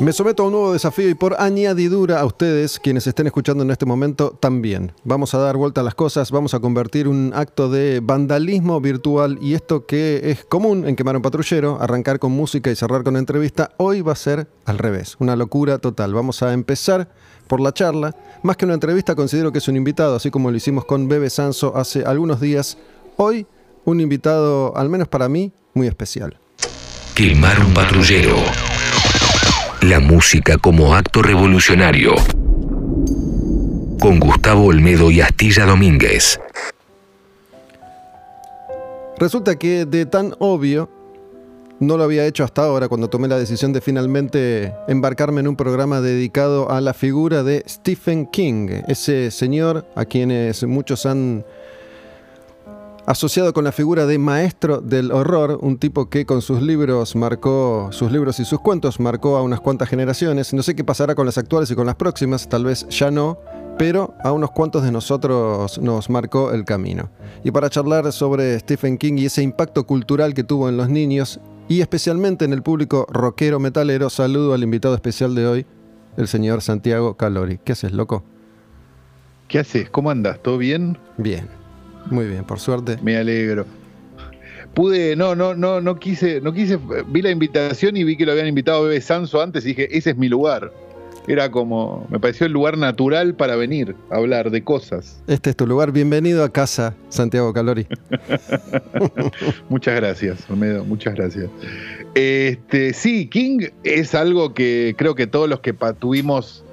Me someto a un nuevo desafío y por añadidura a ustedes, quienes estén escuchando en este momento, también. Vamos a dar vuelta a las cosas, vamos a convertir un acto de vandalismo virtual y esto que es común en Quemar un Patrullero, arrancar con música y cerrar con entrevista, hoy va a ser al revés, una locura total. Vamos a empezar por la charla. Más que una entrevista, considero que es un invitado, así como lo hicimos con Bebe Sanso hace algunos días. Hoy, un invitado, al menos para mí, muy especial. Quemar un patrullero. La música como acto revolucionario. Con Gustavo Olmedo y Astilla Domínguez. Resulta que de tan obvio, no lo había hecho hasta ahora cuando tomé la decisión de finalmente embarcarme en un programa dedicado a la figura de Stephen King, ese señor a quienes muchos han asociado con la figura de maestro del horror, un tipo que con sus libros marcó, sus libros y sus cuentos marcó a unas cuantas generaciones. No sé qué pasará con las actuales y con las próximas, tal vez ya no, pero a unos cuantos de nosotros nos marcó el camino. Y para charlar sobre Stephen King y ese impacto cultural que tuvo en los niños y especialmente en el público rockero metalero, saludo al invitado especial de hoy, el señor Santiago Calori. ¿Qué haces, loco? ¿Qué haces? ¿Cómo andas? ¿Todo bien? Bien. Muy bien, por suerte. Me alegro. Pude, no, no, no, no quise, no quise, vi la invitación y vi que lo habían invitado a Bebe Sanso antes y dije, ese es mi lugar. Era como, me pareció el lugar natural para venir a hablar de cosas. Este es tu lugar, bienvenido a casa, Santiago Calori. muchas gracias, Olmedo, muchas gracias. Este, sí, King es algo que creo que todos los que tuvimos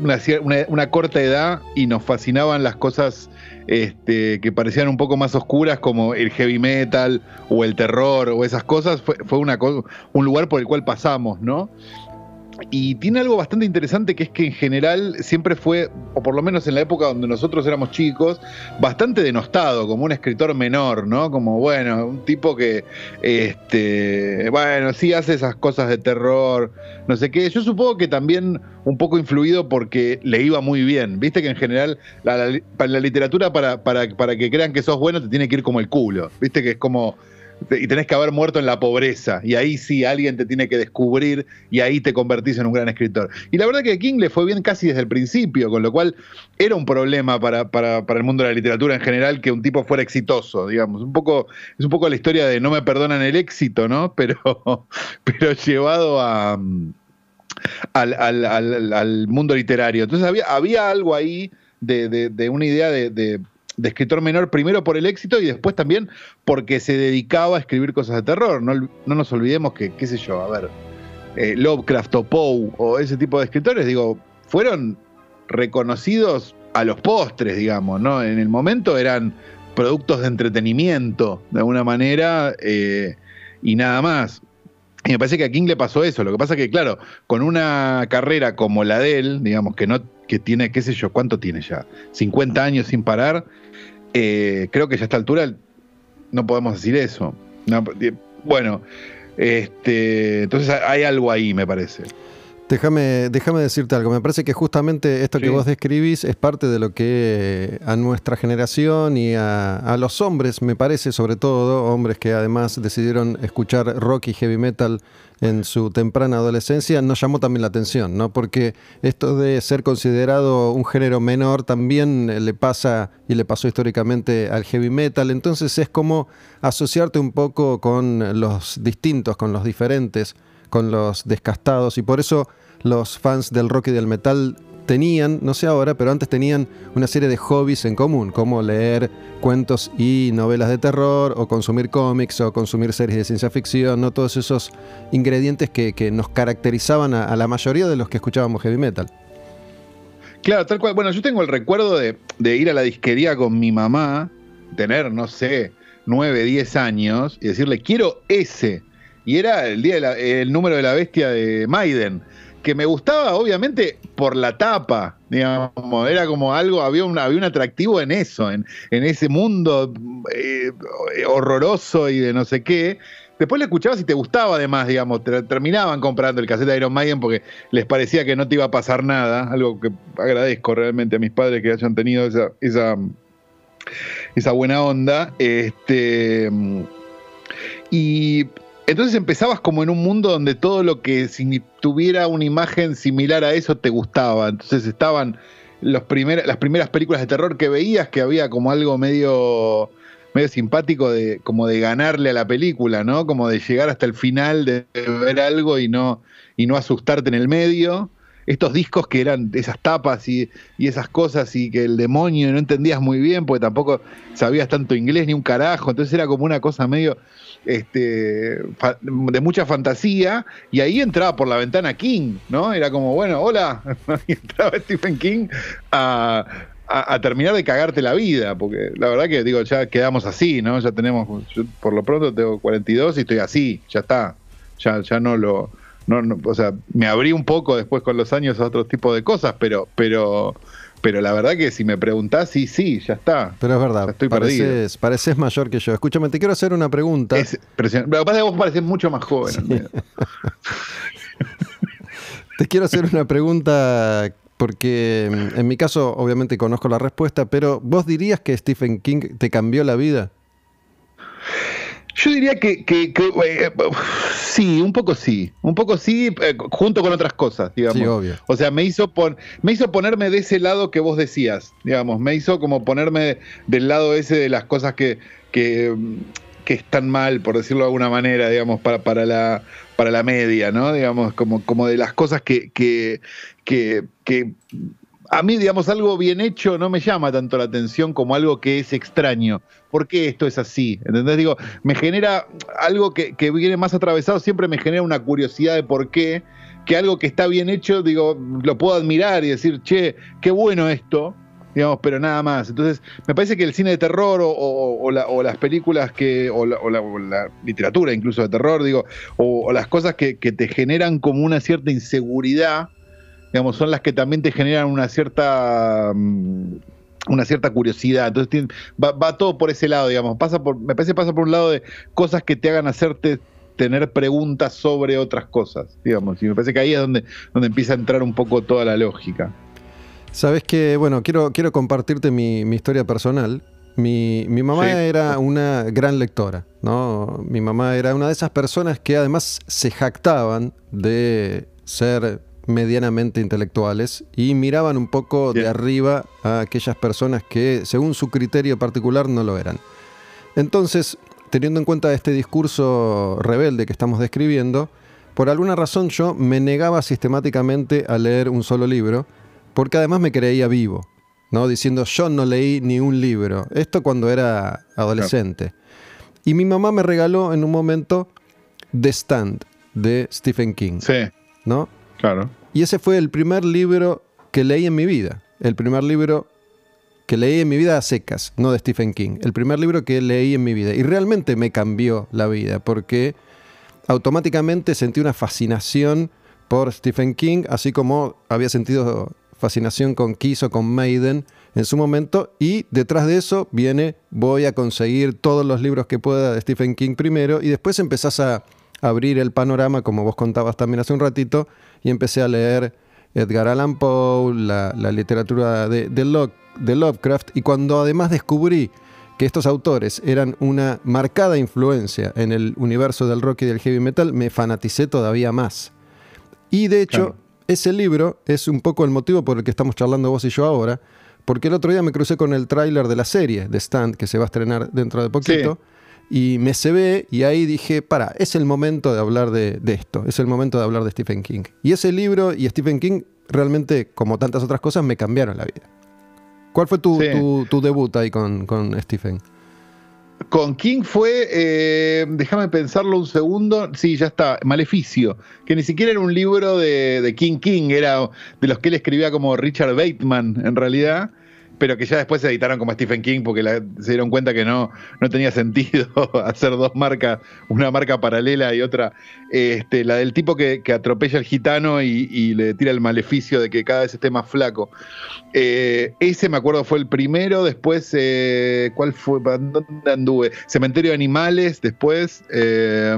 una, una corta edad y nos fascinaban las cosas este, que parecían un poco más oscuras como el heavy metal o el terror o esas cosas, fue, fue una, un lugar por el cual pasamos, ¿no? Y tiene algo bastante interesante que es que en general siempre fue, o por lo menos en la época donde nosotros éramos chicos, bastante denostado, como un escritor menor, ¿no? Como, bueno, un tipo que, este, bueno, sí hace esas cosas de terror, no sé qué. Yo supongo que también un poco influido porque le iba muy bien. Viste que en general la, la literatura para, para, para que crean que sos bueno te tiene que ir como el culo. Viste que es como y tenés que haber muerto en la pobreza. Y ahí sí alguien te tiene que descubrir y ahí te convertís en un gran escritor. Y la verdad que King le fue bien casi desde el principio, con lo cual era un problema para, para, para, el mundo de la literatura en general que un tipo fuera exitoso, digamos. Un poco, es un poco la historia de no me perdonan el éxito, ¿no? Pero, pero llevado a, al, al, al, mundo literario. Entonces había, había algo ahí de, de, una idea de de escritor menor, primero por el éxito y después también porque se dedicaba a escribir cosas de terror. No, nos olvidemos que, qué sé yo, a ver, eh, Lovecraft o Poe o ese tipo de escritores, digo, fueron reconocidos a los postres, digamos, ¿no? En el momento eran productos de entretenimiento, de alguna manera, eh, y nada más. Y me parece que a King le pasó eso. Lo que pasa que, claro, con una carrera como la de él, digamos, que no, que tiene, qué sé yo, ¿cuánto tiene ya? 50 años sin parar, eh, creo que ya a esta altura no podemos decir eso. bueno, este, entonces hay algo ahí, me parece. Déjame, déjame decirte algo. Me parece que justamente esto que vos describís es parte de lo que a nuestra generación y a, los hombres, me parece, sobre todo, hombres que además decidieron escuchar rock y heavy metal en su temprana adolescencia, nos llamó también la atención, ¿no? Porque esto de ser considerado un género menor también le pasa y le pasó históricamente al heavy metal. Entonces es como asociarte un poco con los distintos, con los diferentes con los descastados y por eso los fans del rock y del metal tenían, no sé ahora, pero antes tenían una serie de hobbies en común, como leer cuentos y novelas de terror, o consumir cómics, o consumir series de ciencia ficción, ¿no? todos esos ingredientes que, nos caracterizaban a, la mayoría de los que escuchábamos heavy metal. Claro, tal cual. Bueno, yo tengo el recuerdo de, de ir a la disquería con mi mamá, tener, no sé, 9, 10 años, y decirle, quiero ese y era el, día el número de la bestia de Maiden, que me gustaba obviamente por la tapa, digamos, era como algo, había un, había un atractivo en eso, en, en ese mundo eh, horroroso y de no sé qué. Después le escuchabas y te gustaba además, digamos, terminaban comprando el cassette de Iron Maiden porque les parecía que no te iba a pasar nada, algo que agradezco realmente a mis padres que hayan tenido esa, esa, esa buena onda. Este, y entonces empezabas como en un mundo donde todo lo que tuviera una imagen similar a eso te gustaba. Entonces estaban las primeras películas de terror que veías, que había como algo medio, medio simpático de, como de ganarle a la película, ¿no? Como de llegar hasta el final, de ver algo y no, y no asustarte en el medio estos discos que eran esas tapas y, esas cosas y que el demonio no entendías muy bien porque tampoco sabías tanto inglés ni un carajo, entonces era como una cosa medio este, de mucha fantasía y ahí entraba por la ventana King, ¿no? Era como, bueno, hola, y entraba Stephen King a, terminar de cagarte la vida, porque la verdad que digo, ya quedamos así, ¿no? Ya tenemos, yo por lo pronto tengo 42 y estoy así, ya está, ya, ya no lo no, o sea, me abrí un poco después con los años a otro tipo de cosas, pero, pero, pero la verdad que si me preguntás, sí, sí, ya está. Pero es verdad, estoy pareces, pareces mayor que yo. Escúchame, te quiero hacer una pregunta. Es Pero lo que pasa es que vos pareces mucho más joven. te quiero hacer una pregunta porque mm, en mi caso obviamente conozco la respuesta, pero ¿vos dirías que Stephen King te cambió la vida? Yo diría que, eh, sí, un poco sí, un poco sí, eh, junto con otras cosas, digamos. Sí, obvio. O sea, me hizo, me hizo ponerme de ese lado que vos decías, digamos, me hizo como ponerme del lado ese de las cosas que, que, están mal, por decirlo de alguna manera, digamos, para, para, la, para la media, ¿no? Digamos, como, como de las cosas que, que, que, que a mí, digamos, algo bien hecho no me llama tanto la atención como algo que es extraño. ¿Por qué esto es así? ¿Entendés? Digo, me genera algo que, viene más atravesado, siempre me genera una curiosidad de por qué, que algo que está bien hecho, digo, lo puedo admirar y decir, che, qué bueno esto, digamos, pero nada más. Entonces, me parece que el cine de terror o, las películas que, o la, literatura incluso de terror, digo, o, las cosas que te generan como una cierta inseguridad, digamos, son las que también te generan una cierta mm, una cierta curiosidad. Entonces va, todo por ese lado, digamos. Pasa por, me parece que pasa por un lado de cosas que te hagan hacerte tener preguntas sobre otras cosas, digamos. Y me parece que ahí es donde, donde empieza a entrar un poco toda la lógica. Sabes que, bueno, quiero, quiero compartirte mi, historia personal. Mi, mamá era una gran lectora, ¿no? Mi mamá era una de esas personas que además se jactaban de ser medianamente intelectuales y miraban un poco de arriba a aquellas personas que, según su criterio particular, no lo eran. Entonces, teniendo en cuenta este discurso rebelde que estamos describiendo, por alguna razón yo me negaba sistemáticamente a leer un solo libro, porque además me creía vivo, ¿no? diciendo yo no leí ni un libro. Esto cuando era adolescente. Y mi mamá me regaló en un momento The Stand de Stephen King. Sí. ¿No? Y ese fue el primer libro que leí en mi vida. El primer libro que leí en mi vida a secas, no de Stephen King. El primer libro que leí en mi vida. Y realmente me cambió la vida porque automáticamente sentí una fascinación por Stephen King, así como había sentido fascinación con Kiss o con Maiden en su momento. Y detrás de eso viene, voy a conseguir todos los libros que pueda de Stephen King primero y después empezás a abrir el panorama, como vos contabas también hace un ratito, y empecé a leer Edgar Allan Poe, la, literatura de, de, Lovecraft, y cuando además descubrí que estos autores eran una marcada influencia en el universo del rock y del heavy metal, me fanaticé todavía más. Y de hecho, ese libro es un poco el motivo por el que estamos charlando vos y yo ahora, porque el otro día me crucé con el tráiler de la serie de Stand, que se va a estrenar dentro de poquito y me se ve y ahí dije, para, es el momento de hablar de, esto, es el momento de hablar de Stephen King. Y ese libro y Stephen King realmente, como tantas otras cosas, me cambiaron la vida. ¿Cuál fue tu, debut ahí con, Stephen? Con King fue, eh, déjame pensarlo un segundo, sí, ya está, Maleficio, que ni siquiera era un libro de, de King King, era de los que él escribía como Richard Bateman en realidad pero que ya después se editaron como Stephen King porque se dieron cuenta que no, no tenía sentido hacer dos marcas, una marca paralela y otra, este, la del tipo que, atropella al gitano y, le tira el maleficio de que cada vez esté más flaco. Eh, ese me acuerdo fue el primero, después, eh, ¿cuál fue? ¿Dónde anduve? Cementerio de Animales, después, eh,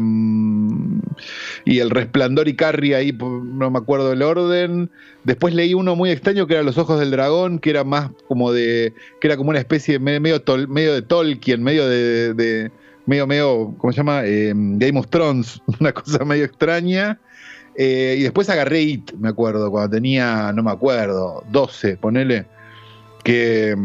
y El Resplandor y Carrie, ahí no me acuerdo el orden. Después leí uno muy extraño que era Los Ojos del Dragón, que era más como de. que era como una especie de medio, medio de Tolkien, medio de, medio, medio, ¿cómo se llama? Eh, Game of Thrones, una cosa medio extraña. Eh, y después agarré It, me acuerdo, cuando tenía, no me acuerdo, 12, ponele. Que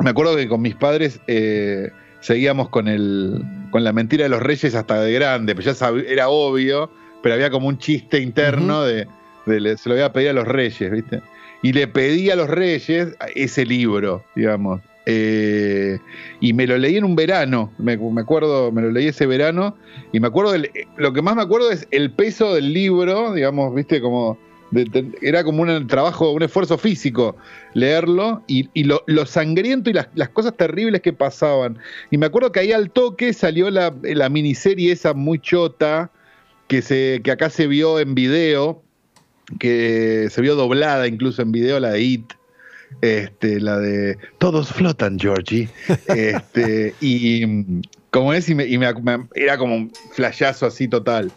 me acuerdo que con mis padres eh, seguíamos con, el, con la mentira de los reyes hasta de grande, pero ya era obvio, pero había como un chiste interno de, se lo voy a pedir a los reyes, ¿viste? Y le pedí a los reyes ese libro, digamos. Eh, y me lo leí en un verano, me, acuerdo, me lo leí ese verano, y me acuerdo, lo que más me acuerdo es el peso del libro, digamos, viste, como era como un trabajo, un esfuerzo físico leerlo y, lo, sangriento y las, cosas terribles que pasaban. Y me acuerdo que ahí al toque salió la, la miniserie esa muy chota que, se, que acá se vio en video, que se vio doblada incluso en video, la de It este, la de Todos flotan, Georgie. Este, y como es, y, me, era como un flashazo así total.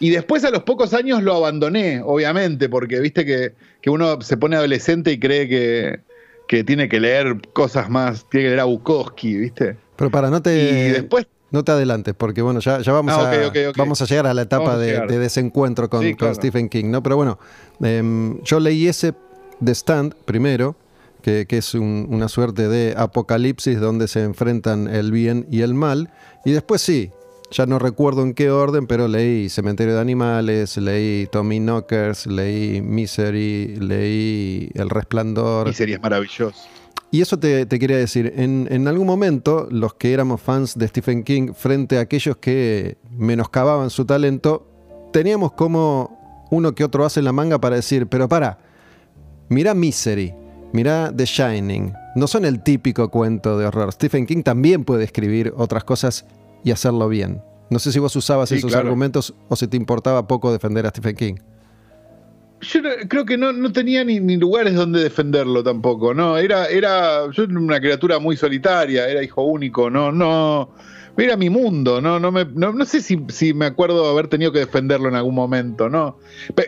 Y después a los pocos años lo abandoné, obviamente, porque viste que, uno se pone adolescente y cree que, que, tiene que leer cosas más, tiene que leer a Bukowski, ¿viste? Pero para, no te... Y después... No te adelantes, porque bueno, ya, ya vamos, ah, a, vamos a llegar a la etapa de, desencuentro con, Stephen King, ¿no? Pero bueno, em, yo leí ese The Stand primero, que, es una suerte de apocalipsis donde se enfrentan el bien y el mal. Y después sí, ya no recuerdo en qué orden, pero leí Cementerio de Animales, leí Tommy Knockers, leí Misery, leí El Resplandor. Misery es maravilloso. Y eso te, quería decir, en, en, algún momento los que éramos fans de Stephen King frente a aquellos que menoscababan su talento, teníamos como uno que otro hace la manga para decir, pero para, mira Misery, Mira The Shining. No son el típico cuento de horror. Stephen King también puede escribir otras cosas y hacerlo bien. No sé si vos usabas esos argumentos o si te importaba poco defender a Stephen King. Yo creo que no, tenía ni, lugares donde defenderlo tampoco, ¿no? Era, era, yo una criatura muy solitaria, era hijo único, no, no, era mi mundo, no, no, me, no, sé si, me acuerdo haber tenido que defenderlo en algún momento, ¿no?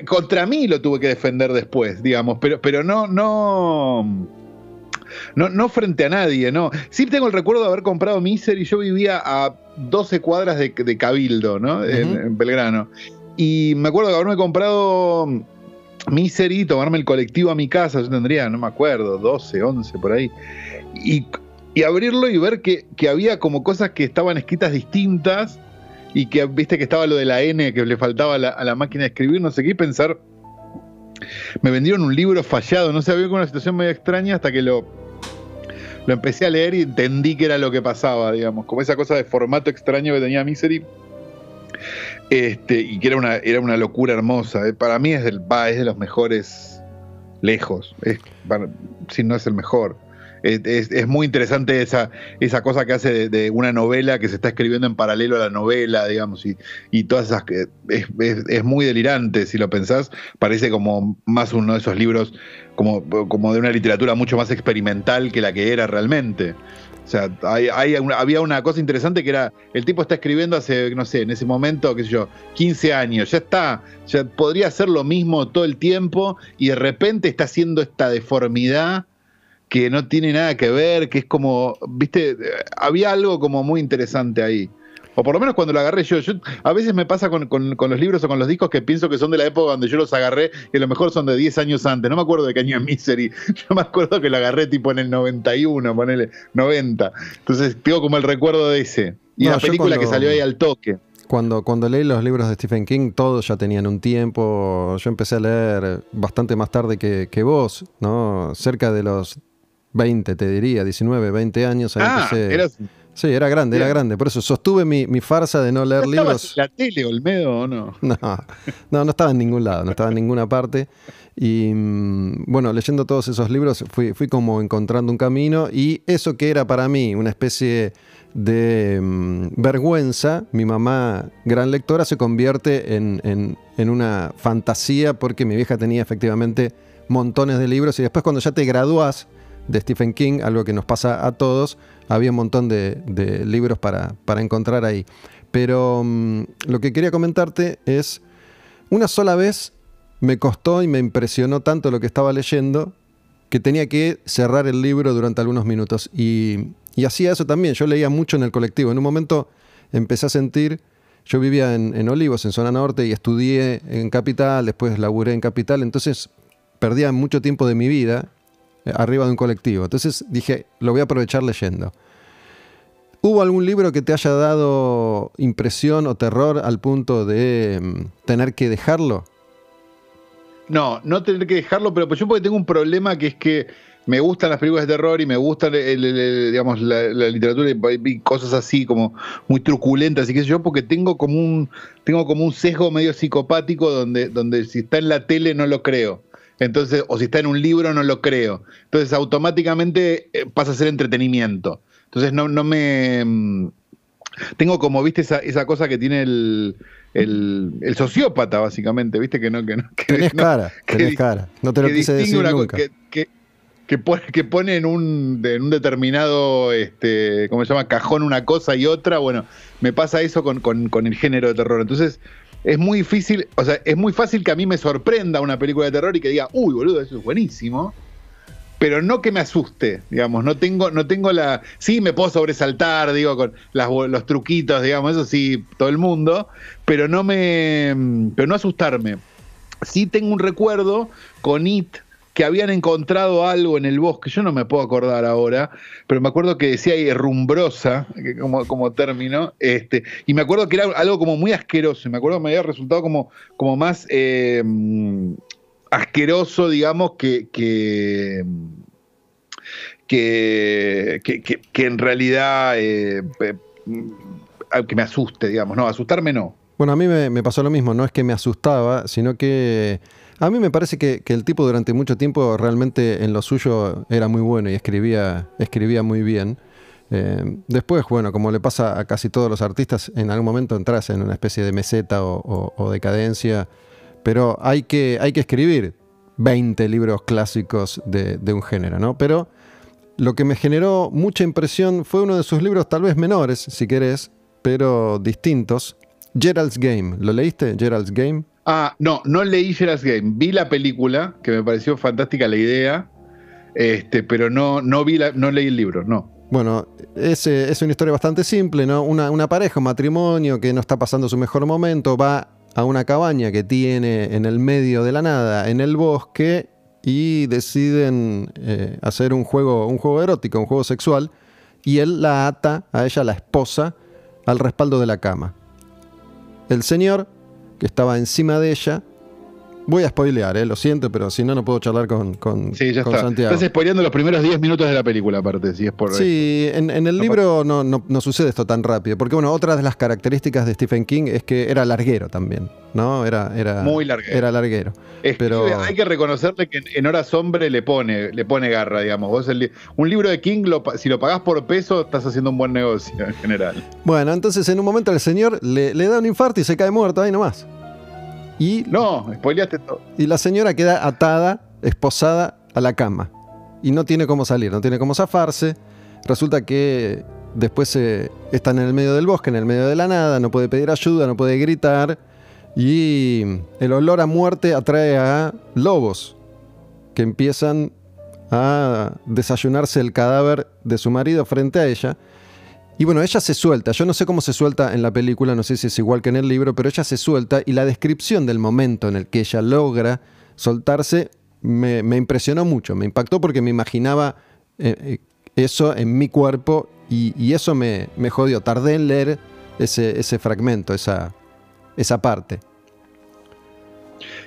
contra mí lo tuve que defender después, digamos, pero, pero no, no. No, no frente a nadie, no. Sí tengo el recuerdo de haber comprado Misery. Yo vivía a 12 cuadras de, Cabildo, ¿no? en, Belgrano. Y me acuerdo de haberme comprado Misery, tomarme el colectivo a mi casa. Yo tendría, no me acuerdo, 12, 11 por ahí. Y abrirlo y ver que, había como cosas que estaban escritas distintas y que viste que estaba lo de la N que le faltaba a la, máquina de escribir, no sé qué, y pensar, me vendieron un libro fallado, no sé, había una situación medio extraña hasta que lo, lo empecé a leer y entendí que era lo que pasaba, digamos, como esa cosa de formato extraño que tenía Misery. Este, y que era una, era una locura hermosa. Eh, para mí es, del, es de los mejores lejos, si no es el mejor es, muy interesante esa, esa cosa que hace de, una novela que se está escribiendo en paralelo a la novela, digamos, y, y todas esas. Es, es, muy delirante, si lo pensás. Parece como más uno de esos libros, como, como de una literatura mucho más experimental que la que era realmente. Sea, hay, había una cosa interesante que era, el tipo está escribiendo hace, no sé, en ese momento, qué sé yo, 15 años, ya está, ya podría hacer lo mismo todo el tiempo y de repente está haciendo esta deformidad que no tiene nada que ver, que es como, viste, había algo como muy interesante ahí. O por lo menos cuando lo agarré yo. yo a veces me pasa con, los libros o con los discos que pienso que son de la época donde yo los agarré, y a lo mejor son de 10 años antes. No me acuerdo de qué año es Misery. Yo me acuerdo que lo agarré tipo en el 91, ponele, 90. Entonces tengo como el recuerdo de ese. Y la película que salió ahí al toque. Cuando, cuando leí los libros de Stephen King, todos ya tenían un tiempo. Yo empecé a leer bastante más tarde que, que vos, ¿no? Cerca de los 20, te diría, 19, 20 años. ah, Sí, era grande, era grande. Por eso sostuve mi, farsa de no leer ¿No libros. ¿La tele, Olmedo o no? No, no, no estaba en ningún lado, no estaba en ninguna parte. Y mm, bueno, leyendo todos esos libros fui, fui como encontrando un camino y eso que era para mí una especie de mm, vergüenza, mi mamá, gran lectora, se convierte en, en, en una fantasía porque mi vieja tenía efectivamente montones de libros y después cuando ya te gradúas de Stephen King, algo que nos pasa a todos. Había un montón de, libros para, encontrar ahí. Pero mm, lo que quería comentarte es, una sola vez me costó y me impresionó tanto lo que estaba leyendo que tenía que cerrar el libro durante algunos minutos. Y, hacía eso también, yo leía mucho en el colectivo. En un momento empecé a sentir, yo vivía en, en Olivos, en zona norte, y estudié en Capital, después laburé en Capital, entonces perdía mucho tiempo de mi vida arriba de un colectivo. Entonces dije, lo voy a aprovechar leyendo. ¿Hubo algún libro que te haya dado impresión o terror al punto de mm, tener que dejarlo? No, no tener que dejarlo, pero pues yo porque tengo un problema que es que me gustan las películas de terror y me gusta digamos, la, literatura y, cosas así como muy truculentas y qué sé yo, porque tengo como un, tengo como un sesgo medio psicopático donde, donde si está en la tele no lo creo. Entonces, o si está en un libro no lo creo. Entonces automáticamente eh, pasa a ser entretenimiento. Entonces no, no me... Mm, tengo como, viste, esa, esa cosa que tiene el, el, sociópata, básicamente, viste, que no... Que no tenés cara, tenés cara. No te lo quise decir nunca. Que, que, pone, que pone en un, en un determinado, este, ¿cómo se llama? Cajón una cosa y otra. Bueno, me pasa eso con, con, con el género de terror. Entonces, es muy difícil, o sea, es muy fácil que a mí me sorprenda una película de terror y que diga, uy, boludo, eso es buenísimo pero no que me asuste, digamos, no tengo, no tengo la, sí me puedo sobresaltar, digo, con los truquitos, digamos, eso sí, todo el mundo, pero no me, pero no asustarme. Sí tengo un recuerdo con It, que habían encontrado algo en el bosque, yo no me puedo acordar ahora, pero me acuerdo que decía ahí rumbrosa, como, como término, este, y me acuerdo que era algo como muy asqueroso, y me acuerdo que me había resultado como, como más eh, asqueroso, digamos, que, que, que, en realidad eh, que me asuste, digamos. No, asustarme no. Bueno, a mí me, pasó lo mismo, no es que me asustaba, sino que a mí me parece que, el tipo durante mucho tiempo realmente en lo suyo era muy bueno y escribía, escribía muy bien. Eh, después, bueno, como le pasa a casi todos los artistas, en algún momento entras en una especie de meseta o decadencia pero hay que, hay que escribir 20 libros clásicos de, un género, ¿no? Pero lo que me generó mucha impresión fue uno de sus libros, tal vez menores, si querés, pero distintos. Gerald's Game. ¿Lo leíste, Gerald's Game? Ah, no, no leí Gerald's Game. Vi la película, que me pareció fantástica la idea, este, pero no, no, vi la, no leí el libro, no. Bueno, es, es una historia bastante simple, ¿no? Una, una pareja, un matrimonio que no está pasando su mejor momento, va a una cabaña que tiene en el medio de la nada, en el bosque, y deciden eh, hacer un juego, un juego erótico, un juego sexual, y él la ata a ella, la esposa, al respaldo de la cama. El señor, que estaba encima de ella, Voy a spoilear, eh, lo siento, pero si no, no puedo charlar con, con, sí, ya está. Santiago. Estás spoileando los primeros 10 minutos de la película, aparte, si es por. Sí, en, el libro no, no, sucede esto tan rápido, porque bueno, otra de las características de Stephen King es que era larguero también, ¿no? Era, era, Muy larguero. Era larguero. pero... Hay que reconocerle que en horas hombre le pone, le pone garra, digamos. Vos un libro de King, si lo pagás por peso, estás haciendo un buen negocio en general. Bueno, entonces en un momento el señor le, le da un infarto y se cae muerto ahí nomás. Y, no, spoileaste todo. Y la señora queda atada, esposada a la cama. Y no tiene cómo salir, no tiene cómo zafarse. Resulta que después eh, están en el medio del bosque, en el medio de la nada, no puede pedir ayuda, no puede gritar. Y el olor a muerte atrae a lobos que empiezan a desayunarse el cadáver de su marido frente a ella. Y bueno, ella se suelta. Yo no sé cómo se suelta en la película, no sé si es igual que en el libro, pero ella se suelta y la descripción del momento en el que ella logra soltarse me, impresionó mucho, me impactó porque me imaginaba eh, eh, eso en mi cuerpo y, eso me, jodió. Tardé en leer ese, fragmento, esa, esa parte.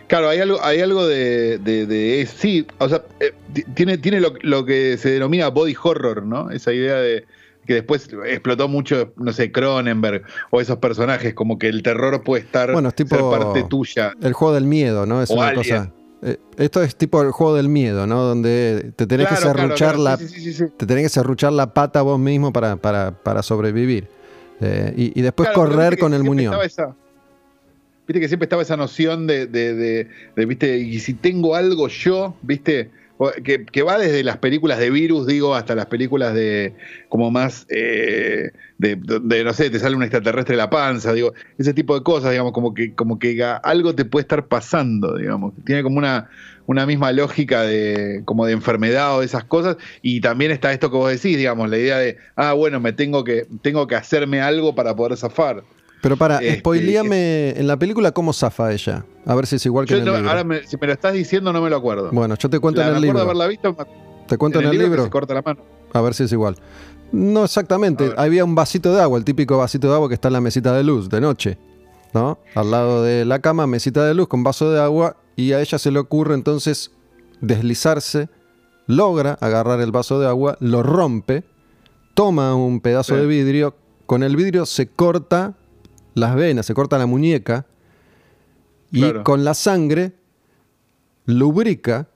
Claro, hay algo, hay algo de, sí, o sea, eh, tiene, tiene lo, que se denomina body horror, ¿no? Esa idea de, que después explotó mucho, no sé, Cronenberg o esos personajes, como que el terror puede estar bueno, es tipo parte tuya. El juego del miedo, ¿no? Es una cosa. Eh, esto es tipo el juego del miedo, ¿no? Donde te tenés que serruchar la. te tenés que serruchar la pata vos mismo para, para, sobrevivir. Eh, y, después correr con el muñón. viste que siempre estaba esa noción de, de, de, viste, y si tengo algo yo, viste, que, va desde las películas de virus, digo, hasta las películas de como más eh, de, no sé, te sale un extraterrestre de la panza, digo, ese tipo de cosas, digamos, como que, como que algo te puede estar pasando, digamos, tiene como una, una misma lógica de como de enfermedad o de esas cosas, y también está esto que vos decís, digamos, la idea de, ah, bueno, me tengo que, tengo que hacerme algo para poder zafar. Pero para, este, spoileame en la película cómo zafa ella. A ver si es igual que en el libro. Ahora, si me lo estás diciendo, no me lo acuerdo. Bueno, yo te cuento en el libro. Haberla visto, te cuento en, el, libro. Se corta la mano. A ver si es igual. No exactamente. Había un vasito de agua, el típico vasito de agua que está en la mesita de luz de noche. ¿No? Al lado de la cama, mesita de luz con vaso de agua. Y a ella se le ocurre entonces deslizarse. Logra agarrar el vaso de agua, lo rompe, toma un pedazo de vidrio, con el vidrio se corta las venas, se corta la muñeca y con la sangre lubrica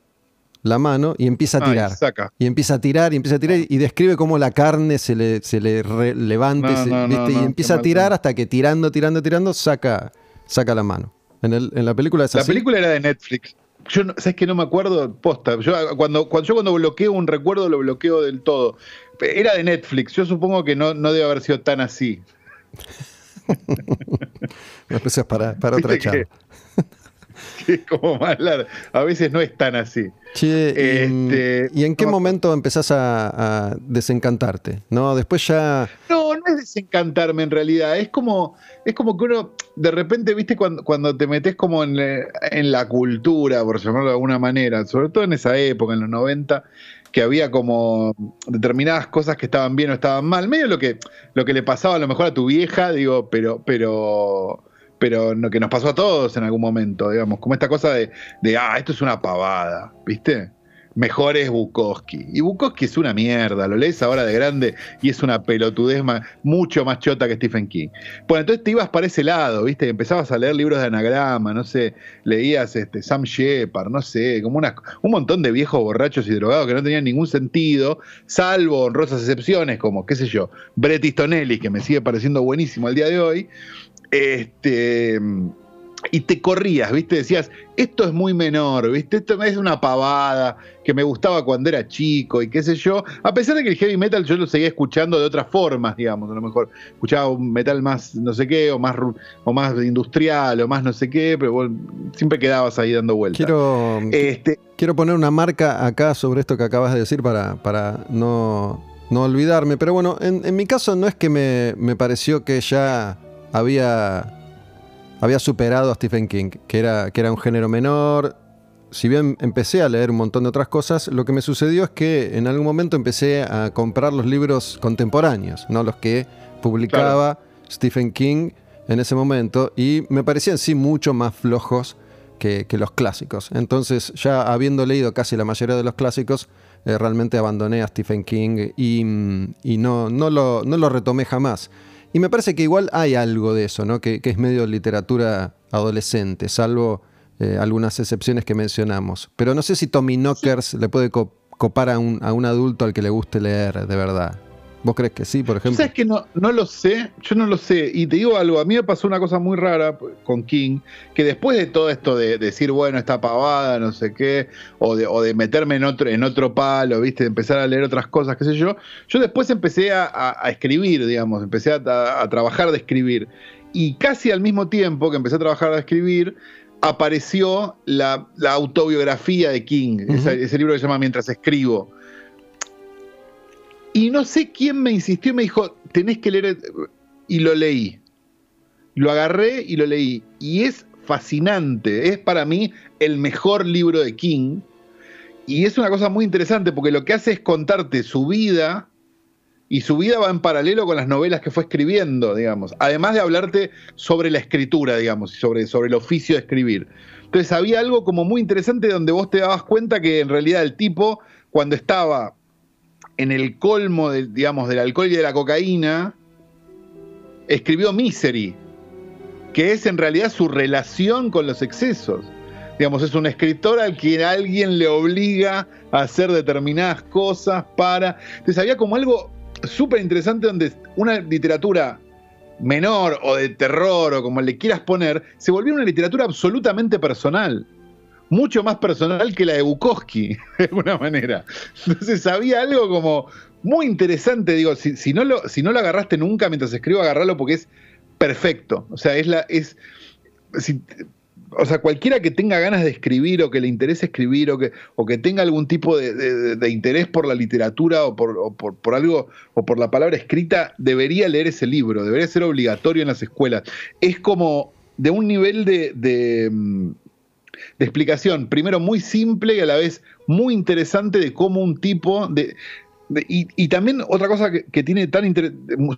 la mano y empieza a tirar. y empieza a tirar y empieza a tirar y describe cómo la carne se le, se le levanta y empieza a tirar hasta que tirando, tirando, tirando saca, saca la mano. En, el, en la película es La película era de Netflix. Yo sabes que no me acuerdo posta. Yo cuando, cuando, yo cuando bloqueo un recuerdo lo bloqueo del todo. Era de Netflix. Yo supongo que no, no debe haber sido tan así. No, es para, para otra charla. es como más A veces no es tan así. este, ¿y, en qué momento empezás a, desencantarte? ¿No? Después ya. No, no es desencantarme en realidad. Es como, es como que uno, de repente, viste, cuando, cuando te metes como en, en la cultura, por llamarlo de alguna manera, sobre todo en esa época, en los 90, que había como determinadas cosas que estaban bien o estaban mal, medio lo que, lo que le pasaba a lo mejor a tu vieja, digo, pero, pero, pero lo que nos pasó a todos en algún momento, digamos, como esta cosa de, de ah, esto es una pavada, ¿viste? Mejor es Bukowski. Y Bukowski es una mierda, lo lees ahora de grande y es una pelotudez mucho más chota que Stephen King. Bueno, entonces te ibas para ese lado, ¿viste? Empezabas a leer libros de anagrama, no sé, leías este, Sam Shepard, no sé, como una, un montón de viejos borrachos y drogados que no tenían ningún sentido, salvo honrosas excepciones como, qué sé yo, Bret Easton Ellis, que me sigue pareciendo buenísimo al día de hoy. Este y te corrías, ¿viste? Decías, esto es muy menor, ¿viste? Esto es una pavada que me gustaba cuando era chico y qué sé yo. A pesar de que el heavy metal yo lo seguía escuchando de otras formas, digamos, a lo mejor escuchaba un metal más no sé qué, o más, o más industrial, o más no sé qué, pero siempre quedabas ahí dando vueltas. Quiero, este, quiero poner una marca acá sobre esto que acabas de decir para, para no, no olvidarme, pero bueno, en, en mi caso no es que me, me pareció que ya había había superado a Stephen King, que era, que era un género menor. Si bien empecé a leer un montón de otras cosas, lo que me sucedió es que en algún momento empecé a comprar los libros contemporáneos, no los que publicaba Stephen King en ese momento, y me parecían sí mucho más flojos que, los clásicos. Entonces, ya habiendo leído casi la mayoría de los clásicos, eh, realmente abandoné a Stephen King y, y no, no, lo, no lo retomé jamás. Y me parece que igual hay algo de eso, ¿no? Que, es medio literatura adolescente, salvo eh, algunas excepciones que mencionamos. Pero no sé si Tommy Knockers le puede copar a un, a un adulto al que le guste leer, de verdad. ¿Vos crees que sí, por ejemplo? ¿Sabes que no, no lo sé? Yo no lo sé. Y te digo algo, a mí me pasó una cosa muy rara con King, que después de todo esto de, decir, bueno, está pavada, no sé qué, o de, o de meterme en otro, en otro palo, ¿viste? De empezar a leer otras cosas, qué sé yo, yo después empecé a, escribir, digamos, empecé a, trabajar de escribir. Y casi al mismo tiempo que empecé a trabajar de escribir, apareció la, autobiografía de King, ese libro que se llama Mientras escribo y no sé quién me insistió y me dijo, tenés que leer, y lo leí. Lo agarré y lo leí. Y es fascinante, es para mí el mejor libro de King. Y es una cosa muy interesante porque lo que hace es contarte su vida y su vida va en paralelo con las novelas que fue escribiendo, digamos. Además de hablarte sobre la escritura, digamos, sobre, sobre el oficio de escribir. Entonces había algo como muy interesante donde vos te dabas cuenta que en realidad el tipo, cuando estaba en el colmo, digamos, del alcohol y de la cocaína, escribió Misery, que es en realidad su relación con los excesos. Digamos, es un escritor al que alguien le obliga a hacer determinadas cosas para... Entonces había como algo súper interesante donde una literatura menor o de terror o como le quieras poner, se volvió una literatura absolutamente personal mucho más personal que la de Bukowski, de alguna manera. Entonces había algo como muy interesante, digo, si, no, lo, si no lo agarraste nunca mientras escribo, agarralo porque es perfecto. O sea, es la... Es, o sea, cualquiera que tenga ganas de escribir o que le interese escribir o que, o que tenga algún tipo de, interés por la literatura o por, por, algo o por la palabra escrita, debería leer ese libro, debería ser obligatorio en las escuelas. Es como de un nivel de, de, mm, explicación, primero muy simple y a la vez muy interesante de cómo un tipo de... y, también otra cosa que, tiene tan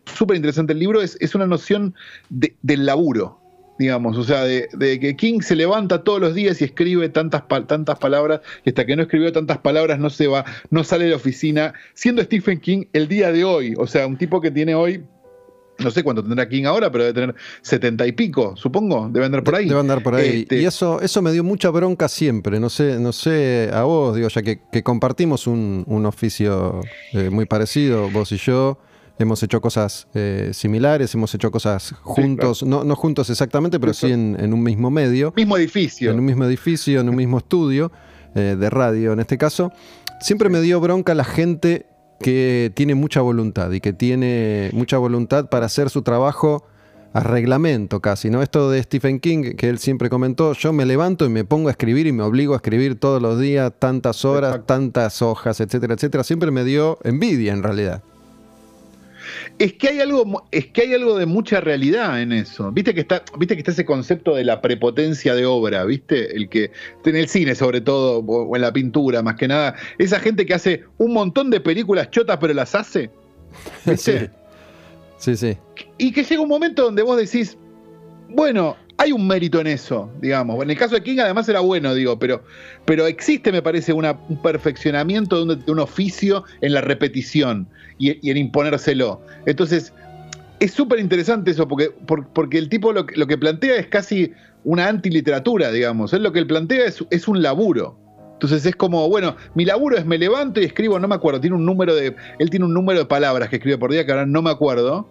súper interesante el libro es, es una noción del laburo digamos, o sea, de, que King se levanta todos los días y escribe tantas, tantas palabras, y hasta que no escribió tantas palabras no se va, no sale de la oficina, siendo Stephen King el día de hoy, o sea, un tipo que tiene hoy no sé cuánto tendrá King ahora, pero debe tener setenta y pico, supongo. Debe andar por ahí. Debe andar por ahí. Este y eso, eso me dio mucha bronca siempre. No sé, no sé a vos, digo, ya que, compartimos un, oficio eh, muy parecido, vos y yo hemos hecho cosas eh, similares, hemos hecho cosas juntos, no, no, juntos exactamente, pero sí en, un mismo medio. Mismo edificio. En un mismo edificio, en un mismo estudio eh, de radio en este caso. Siempre me dio bronca la gente que tiene mucha voluntad y que tiene mucha voluntad para hacer su trabajo a reglamento casi, ¿no? Esto de Stephen King, que él siempre comentó, yo me levanto y me pongo a escribir y me obligo a escribir todos los días, tantas horas, tantas hojas, etcétera, etcétera, siempre me dio envidia en realidad. Es que hay algo, es que hay algo de mucha realidad en eso. Viste que está, viste que está ese concepto de la prepotencia de obra, ¿viste? El que en el cine sobre todo o en la pintura más que nada, esa gente que hace un montón de películas chotas pero las hace. ¿Viste? Sí. Sí, sí. Y que llega un momento donde vos decís, bueno, hay un mérito en eso, digamos. En el caso de King además era bueno, digo, pero, pero existe, me parece, un perfeccionamiento de un, oficio en la repetición y, en imponérselo. Entonces, es súper interesante eso, porque, porque el tipo lo, que plantea es casi una antiliteratura, digamos. Él lo que él plantea es, es un laburo. Entonces es como, bueno, mi laburo es me levanto y escribo, no me acuerdo, tiene un número de, él tiene un número de palabras que escribe por día que ahora no me acuerdo,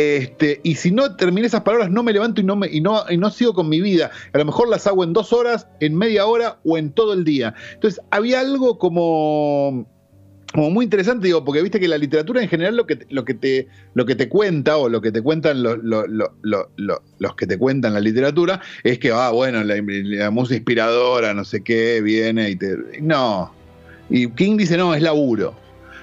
este, y si no terminé esas palabras, no me levanto y no, me, y, no, y no sigo con mi vida. A lo mejor las hago en dos horas, en media hora o en todo el día. Entonces, había algo como, muy interesante, digo, porque viste que la literatura en general lo que, lo que, te, lo que te cuenta o lo que te cuentan los que te cuentan la literatura es que, ah, bueno, la, la música inspiradora, no sé qué, viene y te... No. Y King dice, no, es laburo.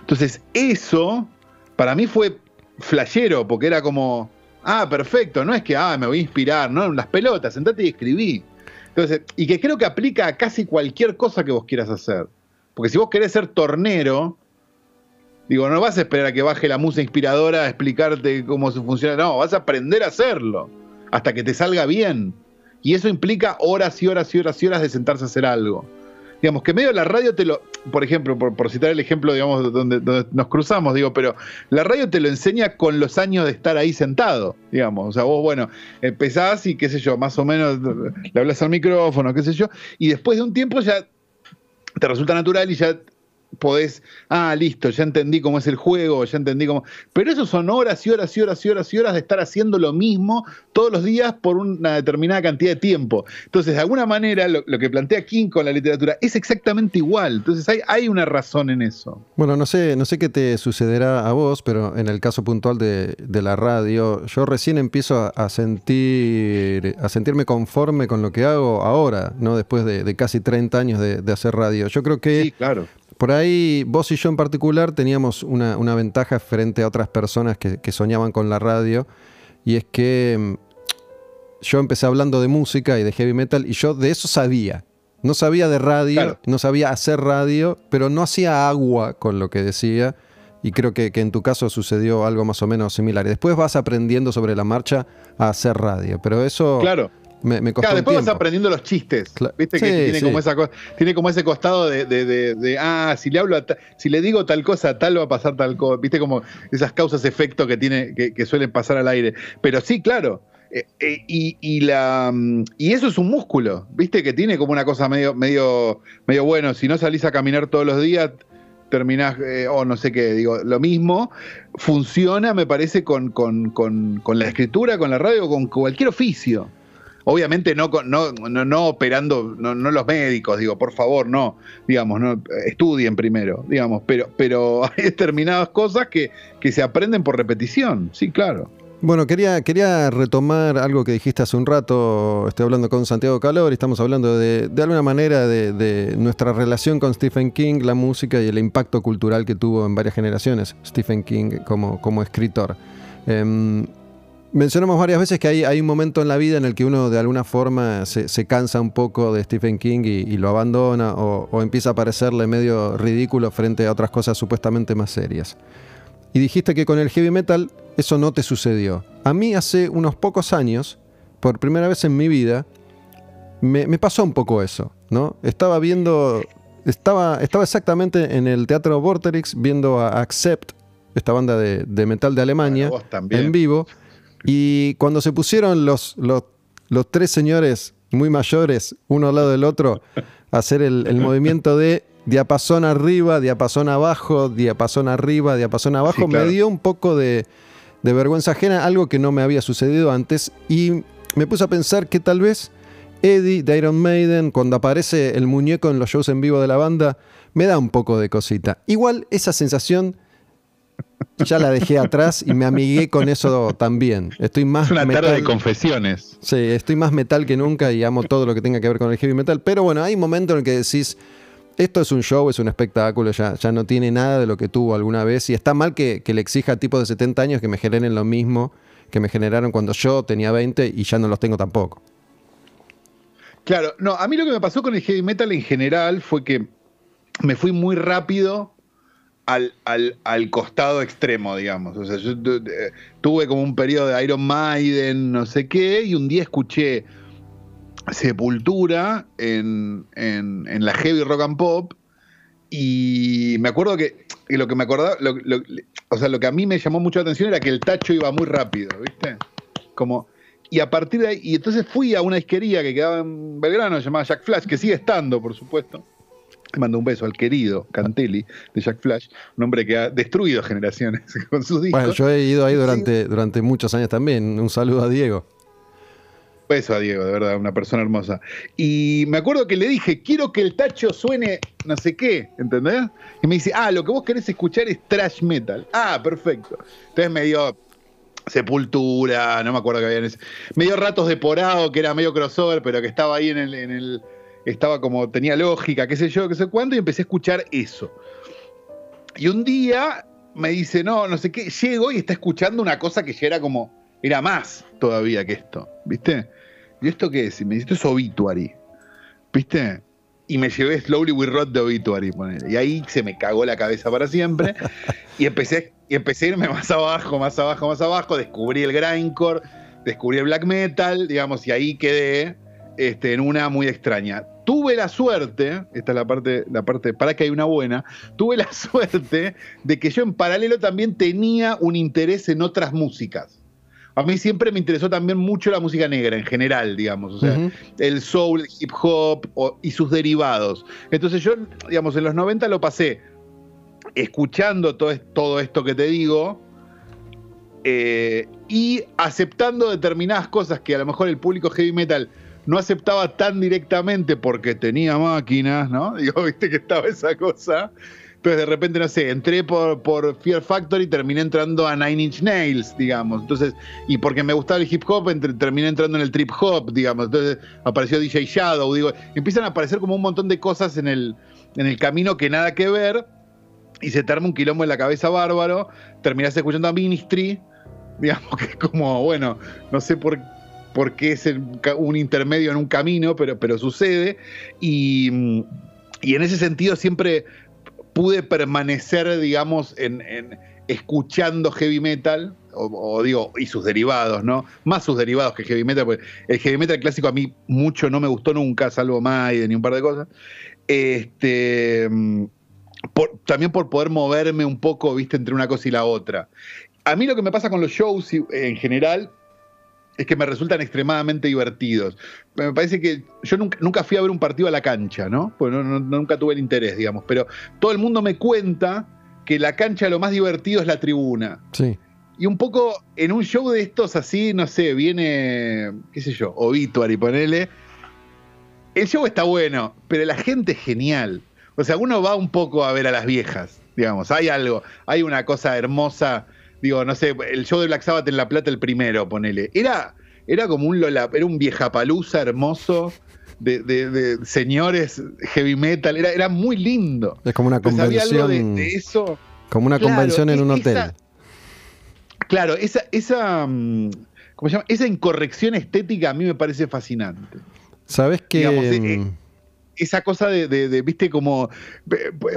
Entonces, eso para mí fue flashero, porque era como, ah, perfecto, no es que, ah, me voy a inspirar, no, las pelotas, sentate y escribí. Entonces, y que creo que aplica a casi cualquier cosa que vos quieras hacer. Porque si vos querés ser tornero, digo, no vas a esperar a que baje la musa inspiradora a explicarte cómo funciona, no, vas a aprender a hacerlo, hasta que te salga bien. Y eso implica horas y horas y horas y horas de sentarse a hacer algo digamos, que medio la radio te lo, por ejemplo, por, citar el ejemplo, digamos, donde, nos cruzamos, digo, pero la radio te lo enseña con los años de estar ahí sentado, digamos, o sea, vos, bueno, empezás y qué sé yo, más o menos le hablas al micrófono, qué sé yo, y después de un tiempo ya te resulta natural y ya podés, ah, listo, ya entendí cómo es el juego, ya entendí cómo... Pero eso son horas y horas y horas y horas y horas de estar haciendo lo mismo todos los días por una determinada cantidad de tiempo. Entonces, de alguna manera, lo, que plantea King con la literatura es exactamente igual. Entonces, hay, hay una razón en eso. Bueno, no sé, no sé qué te sucederá a vos, pero en el caso puntual de, la radio, yo recién empiezo a, sentir, a sentirme conforme con lo que hago ahora, ¿no? Después de, casi 30 años de, de hacer radio. Yo creo que... Sí, claro por ahí vos y yo en particular teníamos una, ventaja frente a otras personas que, soñaban con la radio y es que mm, yo empecé hablando de música y de heavy metal y yo de eso sabía. No sabía de radio, no sabía hacer radio, pero no hacía agua con lo que decía y creo que, que, en tu caso sucedió algo más o menos similar. Y después vas aprendiendo sobre la marcha a hacer radio, pero eso claro. Me, claro, después vas aprendiendo los chistes. Viste que tiene, como esa, tiene como ese costado de, ah, si le hablo, si le digo tal cosa, tal va a pasar tal cosa. Viste como esas causas-efecto que, tiene, que, suelen pasar al aire. Pero sí, claro. Eh, eh, y, la, mm, y eso es un músculo, viste que tiene como una cosa medio, medio, medio bueno. Si no salís a caminar todos los días, terminás, eh, o no sé qué, digo, lo mismo, funciona, me parece, con, con, con, con la escritura, con la radio, con cualquier oficio. Obviamente no, no, no, operando, no, los médicos, digo, por favor, no, digamos, no, estudien primero, digamos, pero, pero hay determinadas cosas que, que se aprenden por repetición, sí, claro. Bueno, quería, quería retomar algo que dijiste hace un rato. Estoy hablando con Santiago Calor y estamos hablando de, de alguna manera de, nuestra relación con Stephen King, la música y el impacto cultural que tuvo en varias generaciones Stephen King como, como escritor. Em, mencionamos varias veces que hay, hay, un momento en la vida en el que uno de alguna forma se, cansa un poco de Stephen King y, lo abandona o, o empieza a parecerle medio ridículo frente a otras cosas supuestamente más serias. Y dijiste que con el heavy metal eso no te sucedió. A mí hace unos pocos años, por primera vez en mi vida, me, pasó un poco eso, ¿no? Estaba viendo, estaba, estaba exactamente en el Teatro Vorterix viendo a Accept, esta banda de, metal de Alemania, en vivo, y cuando se pusieron los, los, tres señores muy mayores, uno al lado del otro, a hacer el, el movimiento de diapasón arriba, diapasón abajo, diapasón arriba, diapasón abajo, me dio un poco de, vergüenza ajena, algo que no me había sucedido antes, y me puse a pensar que tal vez Eddie de Iron Maiden, cuando aparece el muñeco en los shows en vivo de la banda, me da un poco de cosita. Igual esa sensación ya la dejé atrás y me amigué con eso también. Estoy más es una tarde de confesiones. Sí, estoy más metal que nunca y amo todo lo que tenga que ver con el heavy metal. Pero bueno, hay momentos en el que decís, esto es un show, es un espectáculo, ya, ya no tiene nada de lo que tuvo alguna vez. Y está mal que, le exija a tipos de 70 años que me generen lo mismo que me generaron cuando yo tenía 20 y ya no los tengo tampoco. Claro, no, a mí lo que me pasó con el heavy metal en general fue que me fui muy rápido al, al, costado extremo, digamos. O sea, yo tuve como un periodo de Iron Maiden, no sé qué, y un día escuché Sepultura en, la heavy rock and pop. Y me acuerdo que, lo que me acordaba, o sea, lo que a mí me llamó mucho la atención era que el tacho iba muy rápido, ¿viste? Como, y a partir de ahí, y entonces fui a una disquería que quedaba en Belgrano, llamada Jack Flash, que sigue estando, por supuesto. Le mando un beso al querido Cantelli de Jack Flash, un hombre que ha destruido generaciones con sus discos. Bueno, yo he ido ahí durante, durante muchos años también. Un saludo a Diego. Beso a Diego, de verdad, una persona hermosa. Y me acuerdo que le dije, quiero que el tacho suene no sé qué, ¿entendés? Y me dice, ah, lo que vos querés escuchar es trash metal. Ah, perfecto. Entonces me dio Sepultura, no me acuerdo que había en ese. Me dio Ratos de Porado, que era medio crossover, pero que estaba ahí en el, en el. Estaba como, tenía lógica, qué sé yo, qué sé cuánto, y empecé a escuchar eso. Y un día me dice, no, no sé qué, llego y está escuchando una cosa que ya era como, era más todavía que esto, ¿viste? ¿Y esto qué es? Y me dice, esto es Obituary. ¿Viste? Y me llevé Slowly We Rot de Obituary. Y ahí se me cagó la cabeza para siempre. y, empecé, y empecé a irme más abajo, más abajo, más abajo. Descubrí el grindcore, descubrí el black metal, digamos, y ahí quedé este, en una muy extraña. Tuve la suerte, esta es la parte, la parte, para que hay una buena, tuve la suerte de que yo en paralelo también tenía un interés en otras músicas a mí siempre me interesó también mucho la música negra en general, digamos, o sea, el soul, el hip hop y sus derivados. Entonces yo, digamos, en los 90 lo pasé escuchando todo, todo esto que te digo eh, y aceptando determinadas cosas que a lo mejor el público heavy metal no aceptaba tan directamente porque tenía máquinas, ¿no? Digo, viste que estaba esa cosa. Entonces, de repente, no sé, entré por, por Fear Factory y terminé entrando a Nine Inch Nails, digamos. Entonces, y porque me gustaba el hip hop, terminé entrando en el trip hop, digamos. Entonces, apareció DJ Shadow, digo. Empiezan a aparecer como un montón de cosas en el, en el camino que nada que ver. Y se te un quilombo en la cabeza bárbaro. Terminás escuchando a Ministry, digamos, que es como, bueno, no sé por por qué es un intermedio en un camino, pero, pero sucede. Y, y, en ese sentido siempre pude permanecer, digamos, en, escuchando heavy metal, o, digo, y sus derivados, ¿no? Más sus derivados que heavy metal, porque el heavy metal clásico a mí mucho no me gustó nunca, salvo Maiden y un par de cosas. Este, también por poder moverme un poco, viste, entre una cosa y la otra. A mí lo que me pasa con los shows en general es que me resultan extremadamente divertidos. Me parece que yo nunca, fui a ver un partido a la cancha, ¿no? Pues nunca tuve el interés, digamos, pero todo el mundo me cuenta que la cancha lo más divertido es la tribuna. Sí. y un poco en un show de estos así, no sé, viene, qué sé yo, Obituary, ponele. El show está bueno, pero la gente es genial. O sea, uno va un poco a ver a las viejas, digamos. Hay algo, hay una cosa hermosa. Digo, no sé, el show de Black Sabbath en La Plata, el primero, ponele. Era, era como un Lola, era un viejapalusa hermoso. De, de, señores heavy metal, era, era muy lindo. Es como una convención. de, eso. Como una convención en un hotel. Claro, esa, esa, mm, ¿cómo se llama? esa incorrección estética a mí me parece fascinante. ¿Sabes que eh, mm, esa cosa de, viste, como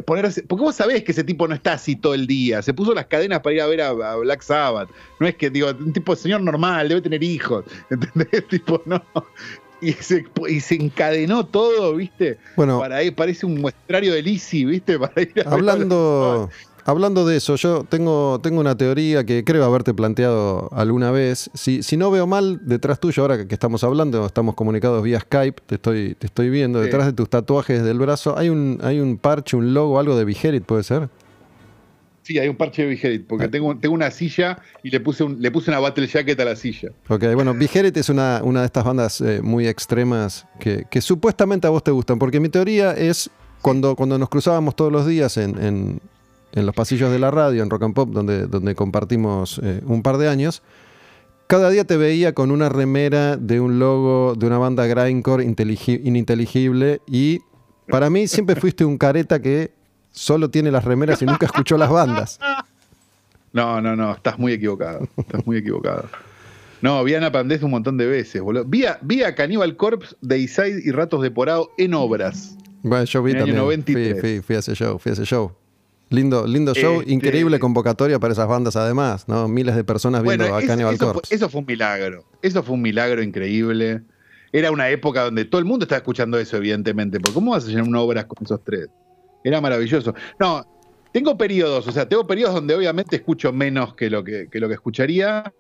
ponerse. Porque vos sabés que ese tipo no está así todo el día. Se puso las cadenas para ir a ver a, Black Sabbath. No es que, digo, un tipo de señor normal, debe tener hijos. ¿Entendés? tipo, no. Y se, y se encadenó todo, ¿viste? Bueno. Para ir, parece un muestrario de Lizzie, ¿viste? Para ir a hablando. Hablando de eso, yo tengo, tengo una teoría que creo haberte planteado alguna vez. Si, si no veo mal, detrás tuyo, ahora que estamos hablando, estamos comunicados vía Skype, te estoy, te estoy viendo, detrás de tus tatuajes del brazo, hay un, hay un parche, un logo, algo de Vigerit, ¿puede ser? Sí, hay un parche de Vigerit, porque ah. tengo, tengo una silla y le puse, un, le puse una battle jacket a la silla. Ok, bueno, Vigerit es una, una de estas bandas eh, muy extremas que, que, supuestamente a vos te gustan, porque mi teoría es cuando, cuando nos cruzábamos todos los días en, en los pasillos de la radio, en Rock and Pop, donde, donde compartimos eh, un par de años, cada día te veía con una remera de un logo de una banda grindcore ininteligible y para mí siempre fuiste un careta que solo tiene las remeras y nunca escuchó las bandas. No, no, no, estás muy equivocado, estás muy equivocado. No, vi a Ana Pandés un montón de veces, boludo. Vi a, vi a Cannibal Corpse de y Ratos de Porado en obras. Bueno, yo vi también. Fui, fui, a ese show, fui a ese show. Lindo, lindo show, este, increíble convocatoria para esas bandas además, ¿no? Miles de personas viendo a Cannibal eso, Corpse. eso fue un milagro, eso fue un milagro increíble. Era una época donde todo el mundo estaba escuchando eso, evidentemente, porque ¿cómo vas a llenar una obra con esos tres? Era maravilloso. No, tengo periodos, o sea, tengo periodos donde obviamente escucho menos que lo que, que lo que escucharía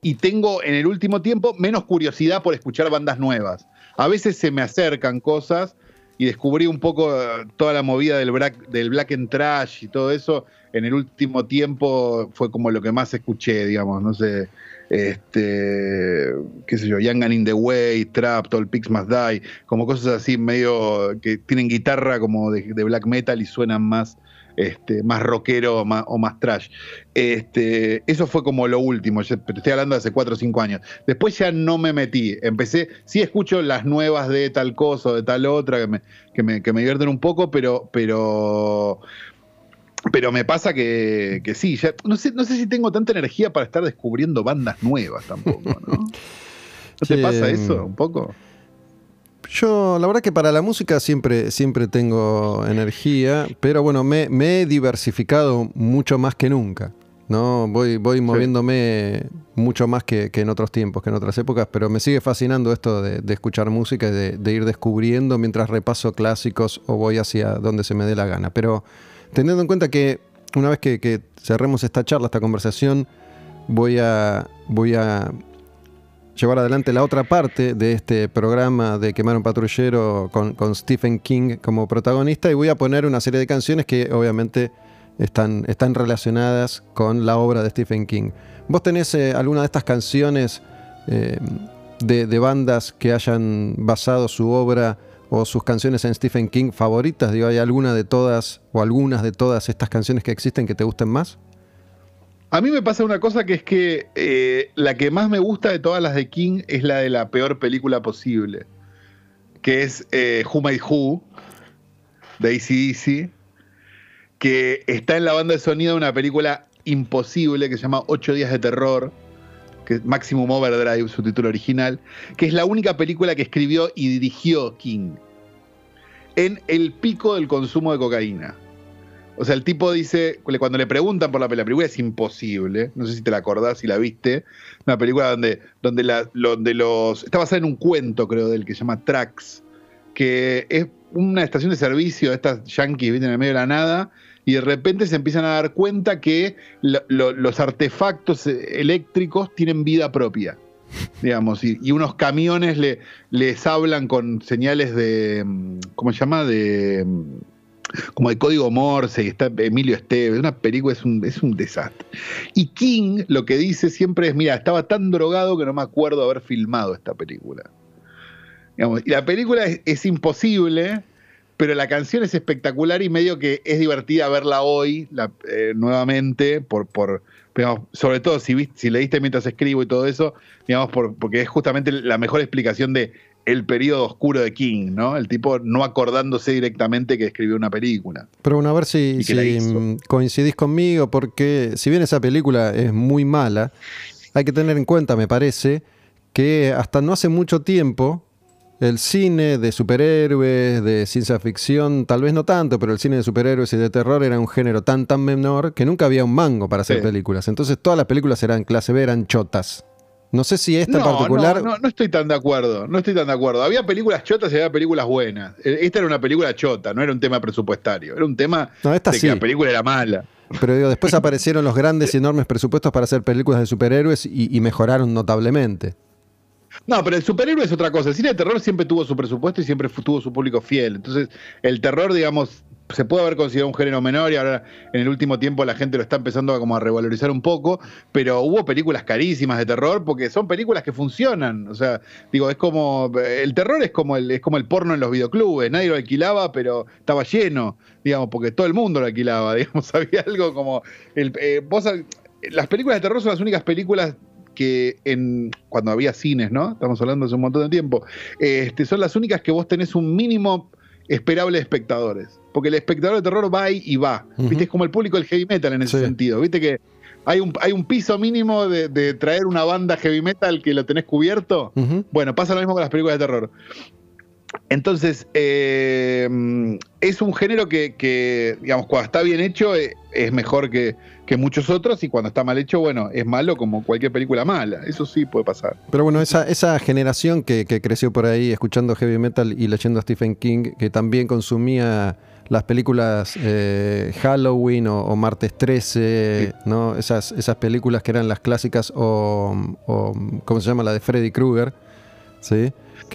y tengo en el último tiempo menos curiosidad por escuchar bandas nuevas. A veces se me acercan cosas, y descubrí un poco eh, toda la movida del black, del black and trash y todo eso. En el último tiempo fue como lo que más escuché, digamos, no sé, este, qué sé yo, Young and in the Way, Trap, All Pigs Must Die, como cosas así medio que tienen guitarra como de black metal y suenan más este, más rockero o más, trash. Este, eso fue como lo último, yo estoy hablando de hace 4 o 5 años. Después ya no me metí, empecé, sí escucho las nuevas de tal cosa o de tal otra que me, que me, que me divierten un poco, pero, pero, pero me pasa que, que sí, ya, no, sé, no sé si tengo tanta energía para estar descubriendo bandas nuevas tampoco, ¿no? ¿No te pasa eso un poco? Yo, la verdad que para la música siempre, siempre tengo energía, pero bueno, me, he diversificado mucho más que nunca. ¿no? Voy, voy moviéndome mucho más que, en otros tiempos, que en otras épocas, pero me sigue fascinando esto de, escuchar música y de, ir descubriendo mientras repaso clásicos o voy hacia donde se me dé la gana. Pero teniendo en cuenta que una vez que, que cerremos esta charla, esta conversación, voy a, voy a llevar adelante la otra parte de este programa de Quemar un Patrullero con, Stephen King como protagonista y voy a poner una serie de canciones que obviamente están, están relacionadas con la obra de Stephen King. ¿Vos tenés eh, alguna de estas canciones eh, de, bandas que hayan basado su obra o sus canciones en Stephen King favoritas? Digo, ¿hay alguna de todas o algunas de todas estas canciones que existen que te gusten más? A mí me pasa una cosa que es que eh, la que más me gusta de todas las de King es la de la peor película posible, que es eh, Who Made Who, de ACDC, que está en la banda de sonido de una película imposible que se llama Ocho días de terror, que es Maximum Overdrive, su título original, que es la única película que escribió y dirigió King en el pico del consumo de cocaína. O sea, el tipo dice, cuando le preguntan por la película, la película es imposible, no sé si te la acordás, si la viste, una película donde, donde, la, los... Está basada en un cuento, creo, del que se llama Trax, que es una estación de servicio de estas yankees, ¿viste? En el medio de la nada, y de repente se empiezan a dar cuenta que los artefactos eléctricos tienen vida propia, digamos, y, unos camiones le, les hablan con señales de, ¿cómo se llama? De como de código Morse y está Emilio Esteves, una película es un, es un desastre. Y King lo que dice siempre es, mira, estaba tan drogado que no me acuerdo haber filmado esta película. y la película es, imposible, pero la canción es espectacular y medio que es divertida verla hoy eh, nuevamente, por, por sobre todo si, si leíste mientras escribo y todo eso, digamos, porque es justamente la mejor explicación de el periodo oscuro de King, ¿no? El tipo no acordándose directamente que escribió una película. Pero bueno, a ver si, coincidís conmigo, porque si bien esa película es muy mala, hay que tener en cuenta, me parece, que hasta no hace mucho tiempo el cine de superhéroes, de ciencia ficción, tal vez no tanto, pero el cine de superhéroes y de terror era un género tan tan menor que nunca había un mango para hacer películas. Entonces todas las películas eran clase B, eran chotas. No sé si esta en particular. No, no, estoy tan de acuerdo. No estoy tan de acuerdo. Había películas chotas y había películas buenas. E, esta era una película chota, no era un tema presupuestario. Era un tema de que la película era mala. Pero digo, después aparecieron los grandes y enormes presupuestos para hacer películas de superhéroes y mejoraron notablemente. No, pero el superhéroe es otra cosa. El cine de terror siempre tuvo su presupuesto y siempre tuvo su público fiel. Entonces, el terror, digamos, se puede haber considerado un género menor y ahora en el último tiempo la gente lo está empezando a como a revalorizar un poco, pero hubo películas carísimas de terror porque son películas que funcionan. O sea, digo, es como el terror es como el es como el porno en los videoclubes, nadie lo alquilaba, pero estaba lleno, digamos, porque todo el mundo lo alquilaba, digamos, había algo como el, eh, las películas de terror son las únicas películas que en, cuando había cines, ¿no? Estamos hablando hace un montón de tiempo, este, son las únicas que vos tenés un mínimo esperable de espectadores. Porque el espectador de terror va y va. ¿Viste? Es como el público del heavy metal en ese sentido. ¿Viste que hay un, hay un piso mínimo de, traer una banda heavy metal que lo tenés cubierto? Bueno, pasa lo mismo con las películas de terror. Entonces, eh, es un género que, digamos, cuando está bien hecho eh, es mejor que, muchos otros y cuando está mal hecho, bueno, es malo como cualquier película mala. Eso sí puede pasar. Pero bueno, esa, esa generación que, creció por ahí escuchando heavy metal y leyendo a Stephen King, que también consumía las películas eh, Halloween o, Martes 13, ¿no? Esas, esas películas que eran las clásicas o, o ¿cómo se llama? La de Freddy Krueger, ¿sí?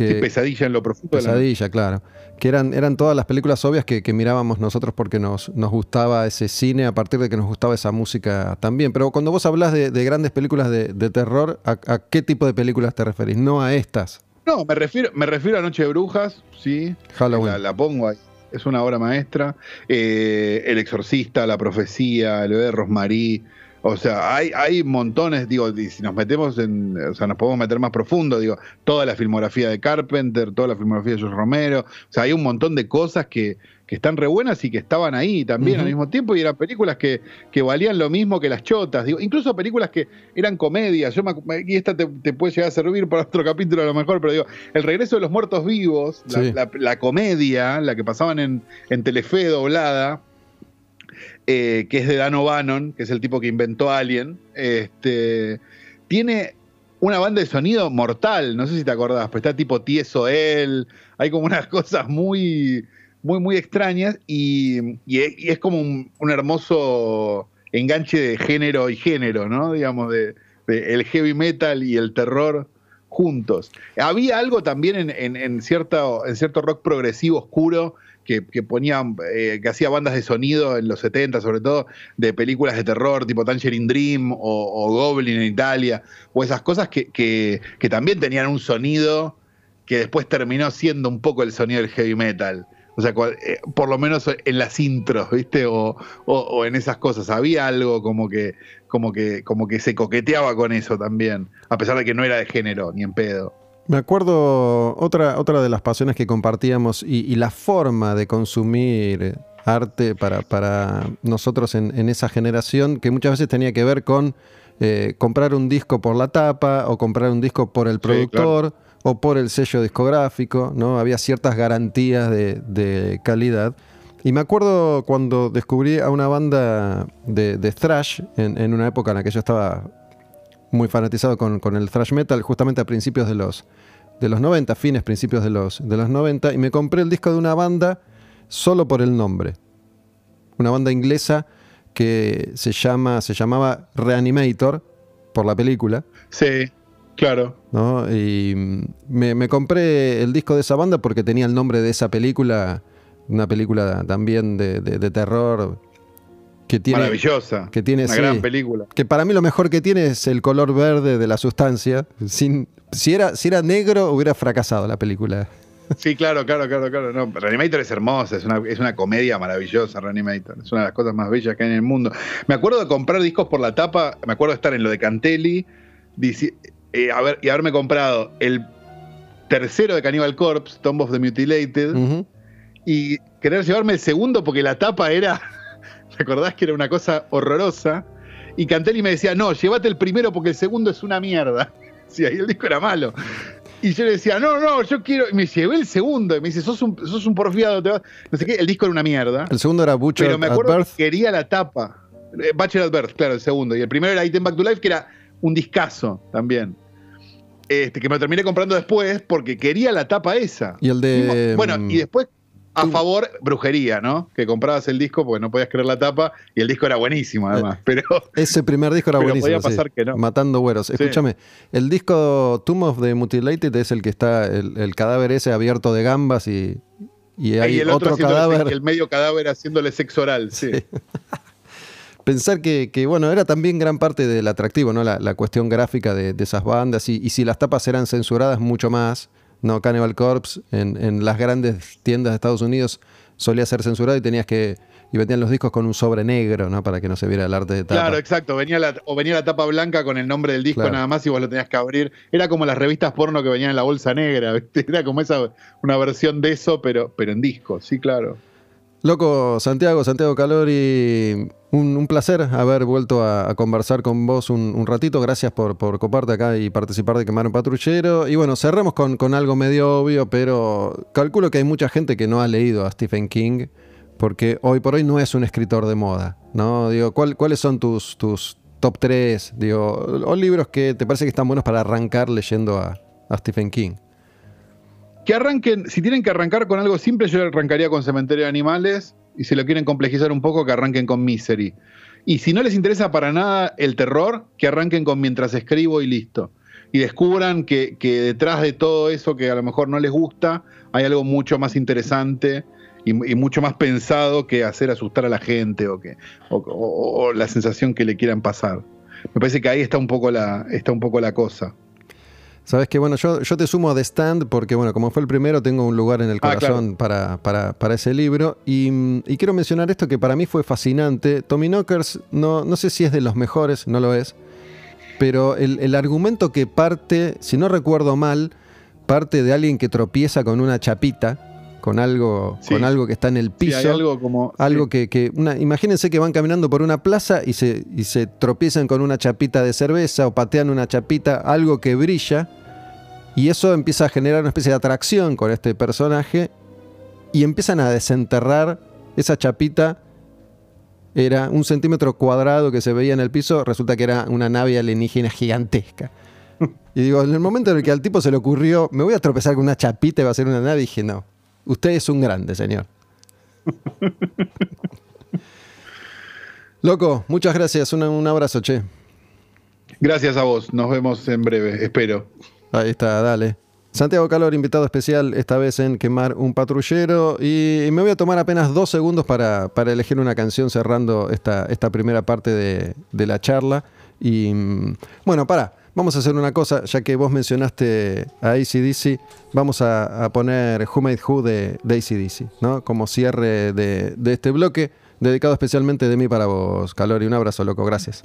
Que, pesadilla en lo profundo. Pesadilla, claro. Que eran, eran todas las películas obvias que, mirábamos nosotros porque nos, nos gustaba ese cine a partir de que nos gustaba esa música también. Pero cuando vos hablas de, grandes películas de, terror, ¿a, qué tipo de películas te referís? No a estas. No, me refiero, me refiero a Noche de Brujas, sí. Halloween. La, pongo ahí. Es una obra maestra. Eh, el Exorcista, La Profecía, El bebé de Rosmarie. O sea, hay, hay montones, digo, si nos metemos en, o sea, nos podemos meter más profundo, digo, toda la filmografía de Carpenter, toda la filmografía de George Romero, o sea, hay un montón de cosas que, que están re buenas y que estaban ahí también al mismo tiempo y eran películas que, que, valían lo mismo que las chotas, digo, incluso películas que eran comedias, yo y esta te, puede llegar a servir para otro capítulo a lo mejor, pero digo, El regreso de los muertos vivos, la, comedia, la que pasaban en, en Telefe doblada, eh, que es de Dan O'Bannon, que es el tipo que inventó Alien, este, tiene una banda de sonido mortal, no sé si te acordás, pero está tipo tieso él, hay como unas cosas muy, muy, muy extrañas y, es, como un, hermoso enganche de género y género, ¿no? Digamos, de, el heavy metal y el terror juntos. Había algo también en cierto rock progresivo oscuro que, que eh, que hacía bandas de sonido en los 70, sobre todo, de películas de terror, tipo Tangerine Dream o, Goblin en Italia, o esas cosas que, que, también tenían un sonido que después terminó siendo un poco el sonido del heavy metal. O sea, eh, por lo menos en las intros, ¿viste? O, o, en esas cosas. Había algo como que, como, que, como que se coqueteaba con eso también, a pesar de que no era de género, ni en pedo. Me acuerdo otra, otra de las pasiones que compartíamos y, la forma de consumir arte para, para nosotros en, esa generación, que muchas veces tenía que ver con eh, comprar un disco por la tapa o comprar un disco por el productor. o por el sello discográfico, ¿no? Había ciertas garantías de, calidad. Y me acuerdo cuando descubrí a una banda de, thrash en, en, una época en la que yo estaba muy fanatizado con, el thrash metal, justamente a principios de los, de los 90, fines, principios de los, de los 90, y me compré el disco de una banda solo por el nombre. Una banda inglesa que se, llama, se llamaba Reanimator, por la película. Sí, claro. Y me, me, compré el disco de esa banda porque tenía el nombre de esa película una película también de, terror que tiene, maravillosa, que tiene una gran película. Que para mí lo mejor que tiene es el color verde de la sustancia. Sin, si era si era negro hubiera fracasado la película. Sí, claro, claro, claro, claro. No, Reanimator es hermosa, es una, es una comedia maravillosa, Reanimator. Es una de las cosas más bellas que hay en el mundo. Me acuerdo de comprar discos por la tapa, me acuerdo de estar en lo de Cantelli eh, ver, y haberme comprado el tercero de Cannibal Corpse, Tomb of the Mutilated, y querer llevarme el segundo porque la tapa era, ¿recordás que era una cosa horrorosa? Y Cantelli me decía, no, llévate el primero porque el segundo es una mierda. Sí, ahí el disco era malo. Y yo le decía, no, no, yo quiero. Y me llevé el segundo. Y me dice, sos un, sos un porfiado. Te No sé qué, el disco era una mierda. El segundo era Butcher Pero me acuerdo que quería la tapa. Eh, Butcher at Birth, claro, el segundo. Y el primero era Item Back to Life, que era un discazo también. Este, que me terminé comprando después porque quería la tapa esa. Y el de. Bueno, y después a favor, brujería, ¿no? Que comprabas el disco porque no podías creer la tapa y el disco era buenísimo, además. Eh, pero, ese primer disco era buenísimo. Podía pasar que no. Matando güeros. Escúchame, el disco Tomb of the Mutilated es el que está, el, cadáver ese abierto de gambas y, y hay el otro, cadáver. El medio cadáver haciéndole sexo oral, sí. Pensar que, bueno, era también gran parte del atractivo, ¿no? La, cuestión gráfica de, esas bandas y, y si las tapas eran censuradas, mucho más. No, Cannibal Corpse en, las grandes tiendas de Estados Unidos solía ser censurado y tenías que. Y vendían los discos con un sobre negro, ¿no? Para que no se viera el arte de tapa. Claro, exacto. Venía la, o venía la tapa blanca con el nombre del disco nada más y vos lo tenías que abrir. Era como las revistas porno que venían en la bolsa negra, Era como esa, una versión de eso, pero, pero en disco, sí, claro. Loco, Santiago, Santiago Calori, un, un placer haber vuelto a, conversar con vos un, ratito. Gracias por, por, coparte acá y participar de Quemar un Patrullero. Y bueno, cerremos con, con, algo medio obvio, pero calculo que hay mucha gente que no ha leído a Stephen King, porque hoy por hoy no es un escritor de moda, ¿no? Digo, ¿cuáles son tus, tus top 3, digo, o libros que te parece que están buenos para arrancar leyendo a, a Stephen King? Que arranquen, si tienen que arrancar con algo simple, yo arrancaría con Cementerio de Animales. Y si lo quieren complejizar un poco, que arranquen con Misery. Y si no les interesa para nada el terror, que arranquen con Mientras escribo y listo. Y descubran que, detrás de todo eso que a lo mejor no les gusta, hay algo mucho más interesante y, mucho más pensado que hacer asustar a la gente o, que, o, la sensación que le quieran pasar. Me parece que ahí está un poco la, está un poco la cosa. Sabes que bueno, yo, yo te sumo a The Stand porque bueno, como fue el primero, tengo un lugar en el ah, corazón para, para, ese libro. Y, quiero mencionar esto que para mí fue fascinante. Tommy Knockers, no, no sé si es de los mejores, no lo es. Pero el, argumento que parte, si no recuerdo mal, parte de alguien que tropieza con una chapita, con algo, con algo que está en el piso. algo como. Algo que, una, imagínense que van caminando por una plaza y se, y se tropiezan con una chapita de cerveza o patean una chapita, algo que brilla y eso empieza a generar una especie de atracción con este personaje y empiezan a desenterrar esa chapita. Era un centímetro cuadrado que se veía en el piso, resulta que era una nave alienígena gigantesca. Y digo, en el momento en el que al tipo se le ocurrió, me voy a tropezar con una chapita y va a ser una nave, dije, no, usted es un grande, señor. Loco, muchas gracias, un abrazo, che. Gracias a vos, nos vemos en breve, espero. Ahí está, dale. Santiago Calor, invitado especial esta vez en Quemar un Patrullero. Y me voy a tomar apenas dos segundos para, elegir una canción cerrando esta, esta primera parte de, la charla. Y mm, bueno, para, vamos a hacer una cosa, ya que vos mencionaste a ACDC, vamos a, poner Who Made Who de, de ACDC, ¿no? Como cierre de, de este bloque, dedicado especialmente de mí para vos, Calor. Y un abrazo, loco, gracias.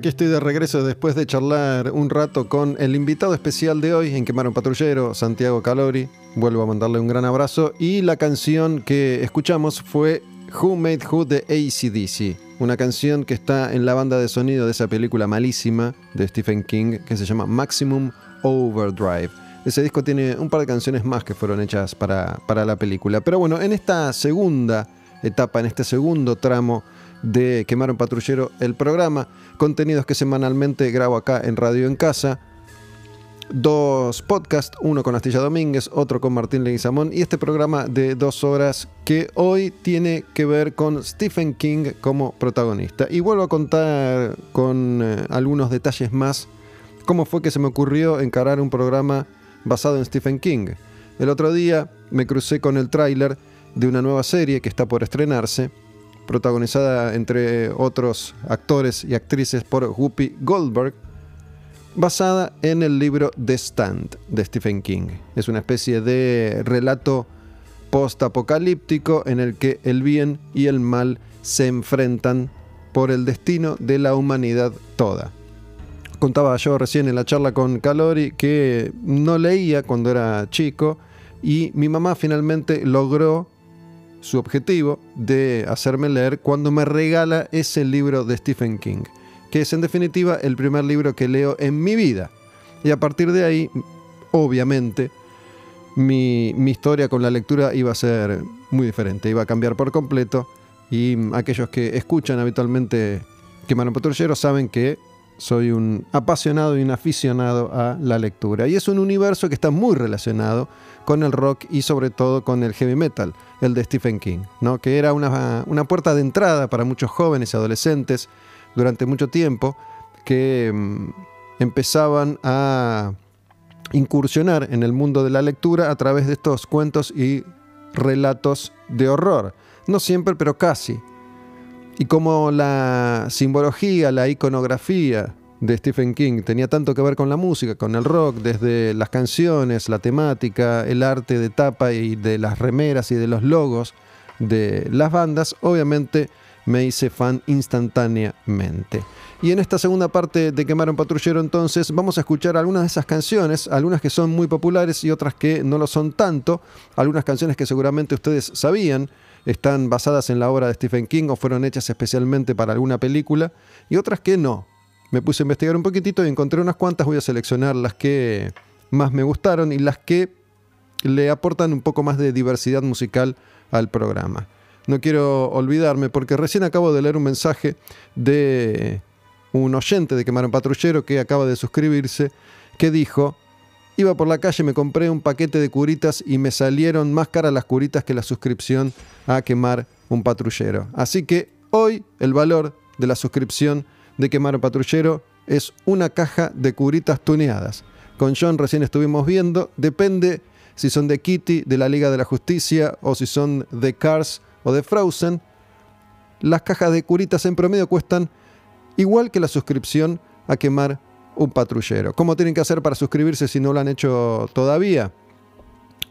Aquí estoy de regreso después de charlar un rato con el invitado especial de hoy en Quemar un Patrullero, Santiago Calori. Vuelvo a mandarle un gran abrazo. Y la canción que escuchamos fue Who Made Who de ACDC. Una canción que está en la banda de sonido de esa película malísima de Stephen King que se llama Maximum Overdrive. Ese disco tiene un par de canciones más que fueron hechas para, para la película. Pero bueno, en esta segunda etapa, en este segundo tramo de Quemar un Patrullero, el programa, contenidos que semanalmente grabo acá en Radio en Casa. Dos podcasts, uno con Astilla Domínguez, otro con Martín Leguizamón y este programa de dos horas que hoy tiene que ver con Stephen King como protagonista. Y vuelvo a contar con eh, algunos detalles más cómo fue que se me ocurrió encarar un programa basado en Stephen King. El otro día me crucé con el tráiler de una nueva serie que está por estrenarse protagonizada entre otros actores y actrices por Whoopi Goldberg, basada en el libro The Stand de Stephen King. Es una especie de relato post-apocalíptico en el que el bien y el mal se enfrentan por el destino de la humanidad toda. Contaba yo recién en la charla con Calori que no leía cuando era chico y mi mamá finalmente logró su objetivo de hacerme leer cuando me regala ese libro de Stephen King, que es en definitiva el primer libro que leo en mi vida. Y a partir de ahí, obviamente, mi, historia con la lectura iba a ser muy diferente, iba a cambiar por completo. Y aquellos que escuchan habitualmente Quemar Patrullero saben que soy un apasionado y un aficionado a la lectura. Y es un universo que está muy relacionado con el rock y sobre todo con el heavy metal, el de Stephen King, ¿no? que era una, puerta de entrada para muchos jóvenes y adolescentes durante mucho tiempo que mm, empezaban a incursionar en el mundo de la lectura a través de estos cuentos y relatos de horror. No siempre, pero casi. Y como la simbología, la iconografía de Stephen King tenía tanto que ver con la música, con el rock, desde las canciones, la temática, el arte de tapa y de las remeras y de los logos de las bandas, obviamente me hice fan instantáneamente. Y en esta segunda parte de Quemar un Patrullero entonces vamos a escuchar algunas de esas canciones, algunas que son muy populares y otras que no lo son tanto, algunas canciones que seguramente ustedes sabían, están basadas en la obra de Stephen King o fueron hechas especialmente para alguna película, y otras que no, me puse a investigar un poquitito y encontré unas cuantas. Voy a seleccionar las que más me gustaron y las que le aportan un poco más de diversidad musical al programa. No quiero olvidarme porque recién acabo de leer un mensaje de un oyente de Quemar un Patrullero que acaba de suscribirse que dijo, iba por la calle, me compré un paquete de curitas y me salieron más caras las curitas que la suscripción a Quemar un Patrullero. Así que hoy el valor de la suscripción de Quemar Patrullero es una caja de curitas tuneadas. Con John recién estuvimos viendo, depende si son de Kitty, de la Liga de la Justicia, o si son de Cars o de Frozen. Las cajas de curitas en promedio cuestan igual que la suscripción a quemar un patrullero. ¿Cómo tienen que hacer para suscribirse si no lo han hecho todavía?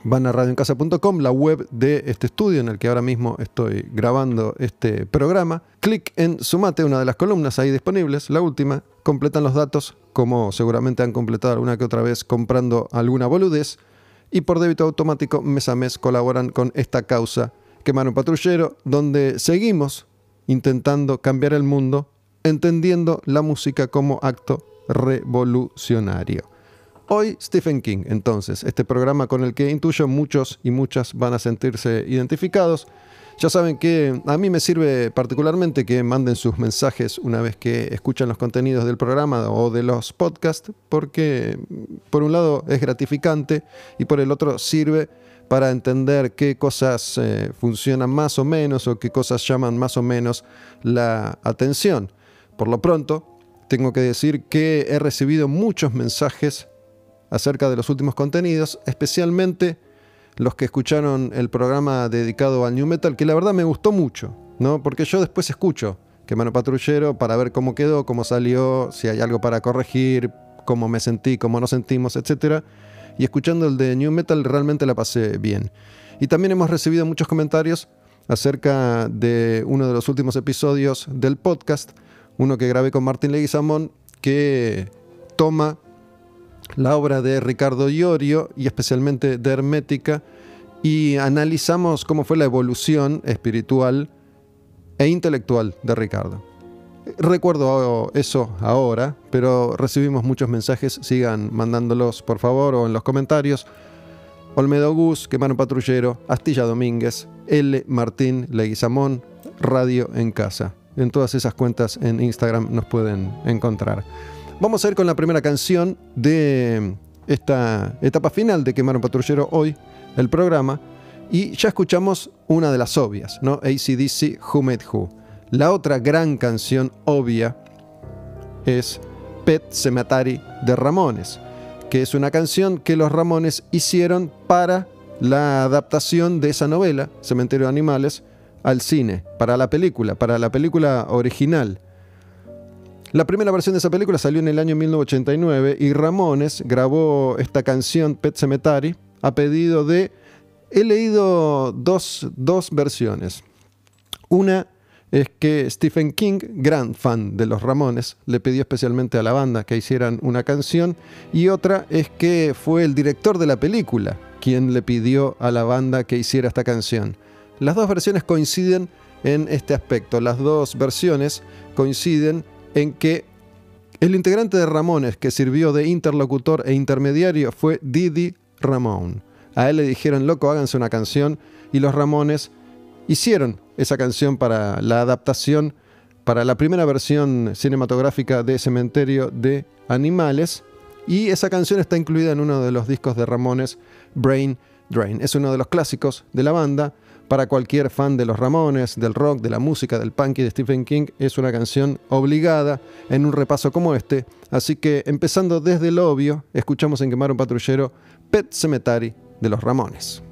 van a radioencasa.com, la web de este estudio en el que ahora mismo estoy grabando este programa. Clic en Sumate, una de las columnas ahí disponibles, la última, completan los datos, como seguramente han completado alguna que otra vez comprando alguna boludez, y por débito automático mes a mes colaboran con esta causa Quemar un Patrullero, donde seguimos intentando cambiar el mundo, entendiendo la música como acto revolucionario. Hoy Stephen King, entonces, este programa con el que intuyo muchos y muchas van a sentirse identificados. Ya saben que a mí me sirve particularmente que manden sus mensajes una vez que escuchan los contenidos del programa o de los podcasts, porque por un lado es gratificante y por el otro sirve para entender qué cosas eh, funcionan más o menos o qué cosas llaman más o menos la atención. Por lo pronto, tengo que decir que he recibido muchos mensajes acerca de los últimos contenidos, especialmente los que escucharon el programa dedicado al New Metal, que la verdad me gustó mucho, ¿no? Porque yo después escucho que Mano Patrullero para ver cómo quedó, cómo salió, si hay algo para corregir, cómo me sentí, cómo nos sentimos, etc. Y escuchando el de New Metal realmente la pasé bien. Y también hemos recibido muchos comentarios acerca de uno de los últimos episodios del podcast, uno que grabé con Martín Leguizamón, que toma la obra de Ricardo Iorio y especialmente de Hermética y analizamos cómo fue la evolución espiritual e intelectual de Ricardo. Recuerdo eso ahora, pero recibimos muchos mensajes, sigan mandándolos por favor o en los comentarios. Olmedo Gus, Quemano Patrullero, Astilla Domínguez, L. Martín Leguizamón, Radio en Casa. En todas esas cuentas en Instagram nos pueden encontrar. Vamos a ir con la primera canción de esta etapa final de Quemar un Patrullero hoy, el programa, y ya escuchamos una de las obvias, ¿no? ACDC Who Who. La otra gran canción obvia es Pet Cemetery de Ramones, que es una canción que los Ramones hicieron para la adaptación de esa novela, Cementerio de Animales, al cine, para la película, para la película original. La primera versión de esa película salió en el año 1989 y Ramones grabó esta canción Pet Cemetery a pedido de... He leído dos, dos versiones. Una es que Stephen King, gran fan de los Ramones, le pidió especialmente a la banda que hicieran una canción y otra es que fue el director de la película quien le pidió a la banda que hiciera esta canción. Las dos versiones coinciden en este aspecto. Las dos versiones coinciden en que el integrante de Ramones que sirvió de interlocutor e intermediario fue Didi Ramón. A él le dijeron, loco, háganse una canción y los Ramones hicieron esa canción para la adaptación, para la primera versión cinematográfica de Cementerio de Animales y esa canción está incluida en uno de los discos de Ramones, Brain Drain. Es uno de los clásicos de la banda para cualquier fan de los Ramones, del rock, de la música, del punk y de Stephen King, es una canción obligada en un repaso como este. Así que empezando desde el obvio, escuchamos en Quemar un Patrullero Pet Cemetery de los Ramones.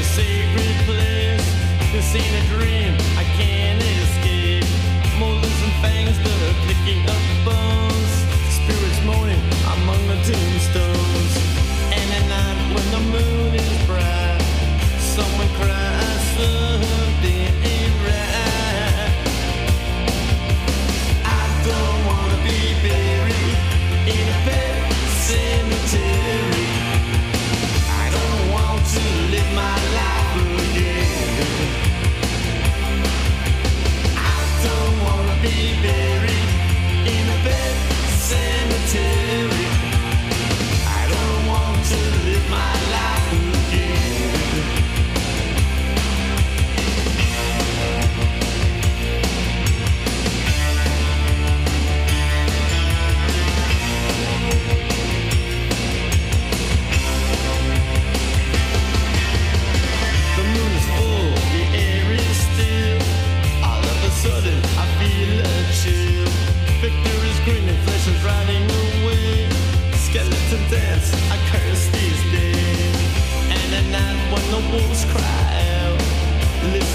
a sacred place. This ain't a dream I can't escape. Molars and fangs, the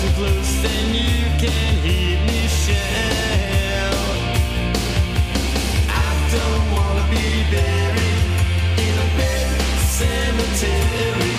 listen close, then you can hear me shout. I don't wanna be buried in a big cemetery.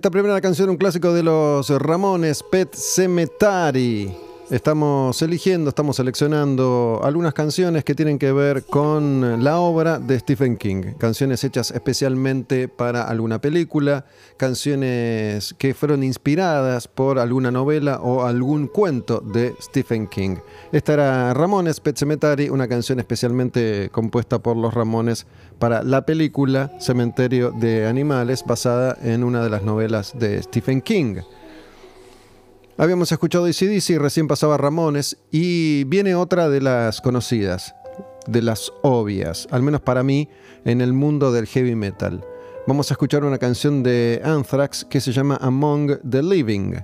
Esta primera canción, un clásico de los Ramones, Pet Cemetery. Estamos eligiendo, estamos seleccionando algunas canciones que tienen que ver con la obra de Stephen King. Canciones hechas especialmente para alguna película, canciones que fueron inspiradas por alguna novela o algún cuento de Stephen King. Esta era Ramones Pet Cemetery, una canción especialmente compuesta por los Ramones para la película Cementerio de Animales, basada en una de las novelas de Stephen King. Habíamos escuchado y recién pasaba Ramones y viene otra de las conocidas, de las obvias, al menos para mí, en el mundo del heavy metal. Vamos a escuchar una canción de Anthrax que se llama Among the Living.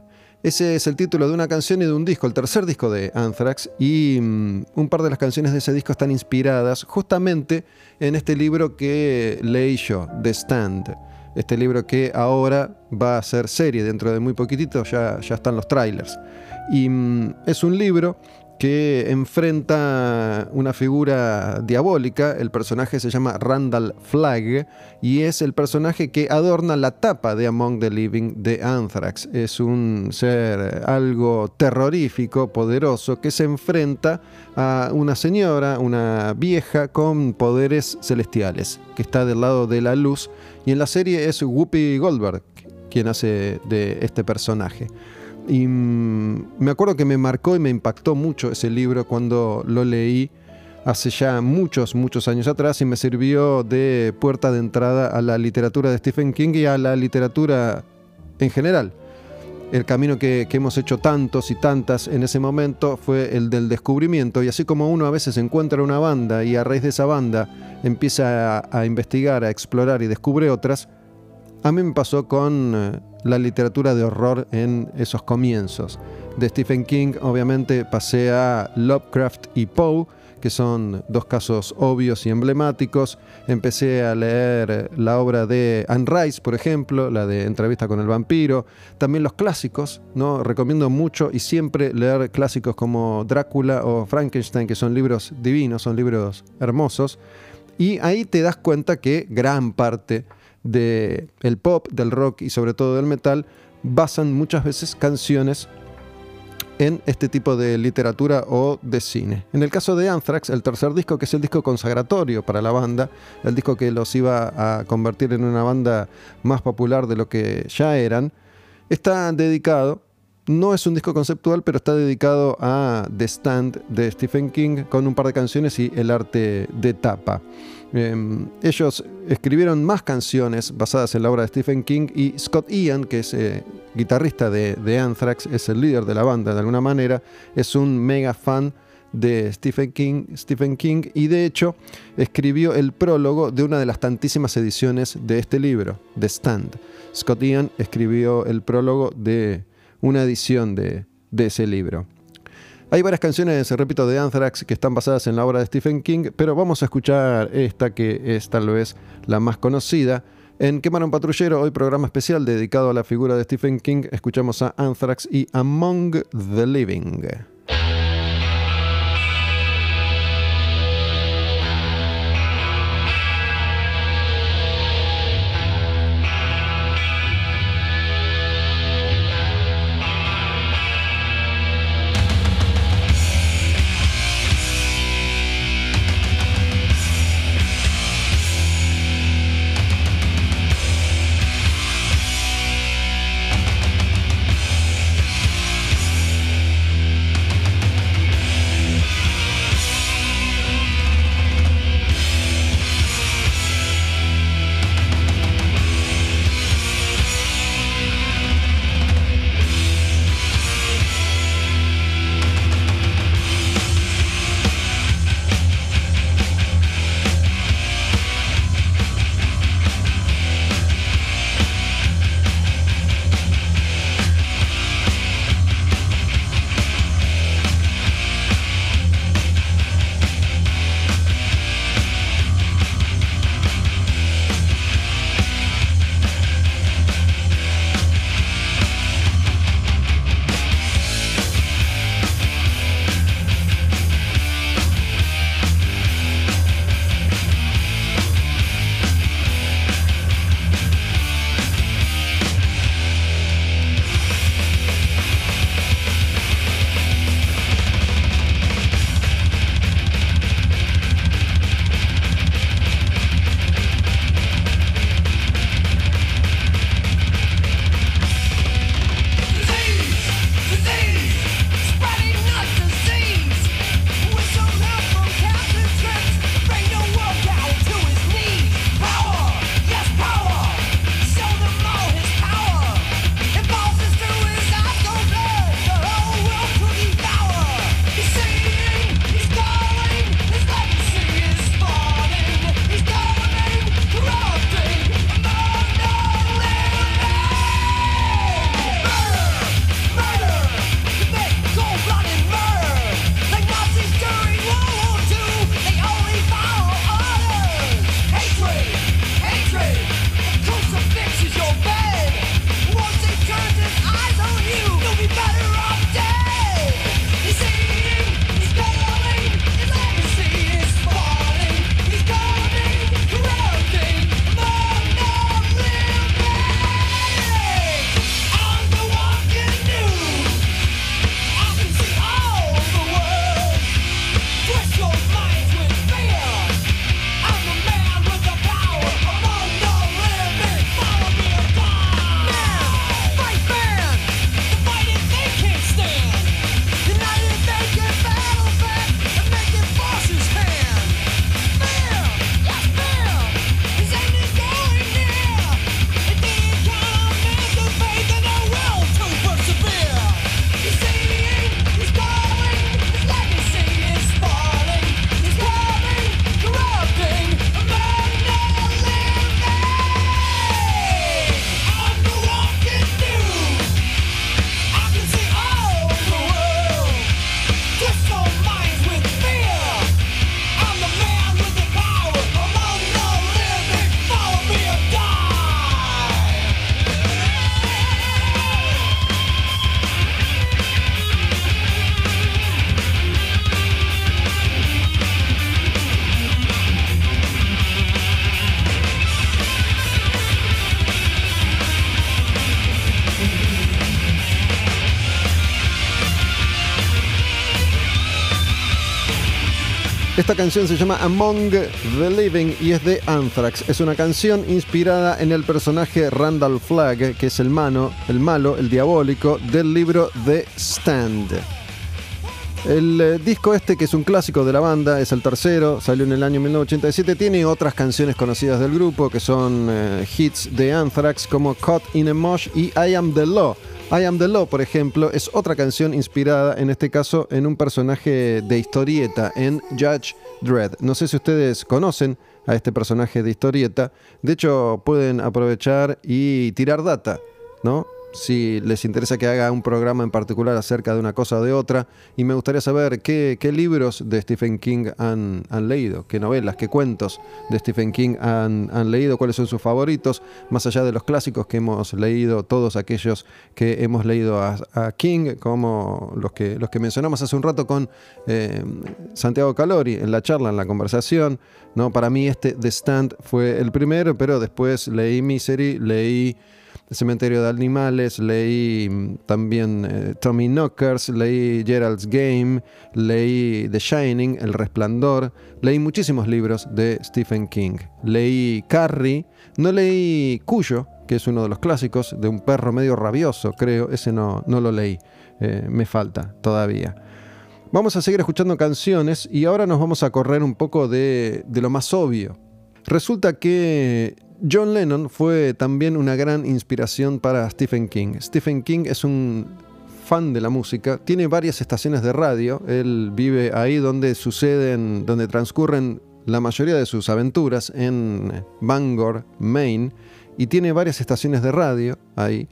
Ese es el título de una canción y de un disco, el tercer disco de Anthrax, y mm, un par de las canciones de ese disco están inspiradas justamente en este libro que leí yo, The Stand este libro que ahora va a ser serie dentro de muy poquitito, ya, ya están los trailers. Y mm, es un libro que enfrenta una figura diabólica. El personaje se llama Randall Flagg y es el personaje que adorna la tapa de Among the Living de Anthrax. Es un ser algo terrorífico, poderoso, que se enfrenta a una señora, una vieja con poderes celestiales, que está del lado de la luz y en la serie es Whoopi Goldberg quien hace de este personaje. Y mm, me acuerdo que me marcó y me impactó mucho ese libro cuando lo leí hace ya muchos, muchos años atrás y me sirvió de puerta de entrada a la literatura de Stephen King y a la literatura en general. El camino que, hemos hecho tantos y tantas en ese momento fue el del descubrimiento y así como uno a veces encuentra una banda y a raíz de esa banda empieza a, investigar, a explorar y descubre otras, a mí me pasó con eh, la literatura de horror en esos comienzos. De Stephen King obviamente pasé a Lovecraft y Poe, que son dos casos obvios y emblemáticos. Empecé a leer la obra de Anne Rice, por ejemplo, la de Entrevista con el vampiro. También los clásicos, ¿no? Recomiendo mucho y siempre leer clásicos como Drácula o Frankenstein, que son libros divinos, son libros hermosos. Y ahí te das cuenta que gran parte del el pop, del rock y sobre todo del metal basan muchas veces canciones en este tipo de literatura o de cine. En el caso de Anthrax, el tercer disco, que es el disco consagratorio para la banda, el disco que los iba a convertir en una banda más popular de lo que ya eran, está dedicado no es un disco conceptual, pero está dedicado a The Stand de Stephen King con un par de canciones y el arte de tapa. Em, ellos escribieron más canciones basadas en la obra de Stephen King y Scott Ian, que es eh, guitarrista de, Anthrax, es el líder de la banda de alguna manera, es un mega fan de Stephen King, Stephen King y de hecho escribió el prólogo de una de las tantísimas ediciones de este libro, The Stand. Scott Ian escribió el prólogo de una edición de, ese libro. Hay varias canciones, repito, de Anthrax que están basadas en la obra de Stephen King, pero vamos a escuchar esta que es tal vez la más conocida. En Quemar un patrullero, hoy programa especial dedicado a la figura de Stephen King, escuchamos a Anthrax y Among the Living. Esta canción se llama Among the Living y es de Anthrax. Es una canción inspirada en el personaje Randall Flagg, que es el, mano, el malo, el diabólico del libro The Stand. El eh, disco este, que es un clásico de la banda, es el tercero, salió en el año 1987, tiene otras canciones conocidas del grupo, que son eh, hits de Anthrax como Caught in a Mosh y I Am the Law. I Am the Law, por ejemplo, es otra canción inspirada, en este caso, en un personaje de historieta, en Judge Dredd. No sé si ustedes conocen a este personaje de historieta. De hecho, pueden aprovechar y tirar data, ¿no? Si les interesa que haga un programa en particular acerca de una cosa o de otra. Y me gustaría saber qué, libros de Stephen King han, leído, qué novelas, qué cuentos de Stephen King han, leído, cuáles son sus favoritos, más allá de los clásicos que hemos leído, todos aquellos que hemos leído a, King, como los que, los que mencionamos hace un rato con eh, Santiago Calori en la charla, en la conversación. ¿no? Para mí este The Stand fue el primero, pero después leí Misery, leí... Cementerio de Animales, leí mm, también eh, Tommy Knockers, leí Gerald's Game, leí The Shining, El Resplandor, leí muchísimos libros de Stephen King. Leí Carrie, no leí Cuyo, que es uno de los clásicos, de un perro medio rabioso, creo, ese no, no lo leí, eh, me falta todavía. Vamos a seguir escuchando canciones y ahora nos vamos a correr un poco de, de lo más obvio. Resulta que John Lennon fue también una gran inspiración para Stephen King. Stephen King es un fan de la música, tiene varias estaciones de radio, él vive ahí donde suceden, donde transcurren la mayoría de sus aventuras en Bangor, Maine, y tiene varias estaciones de radio ahí.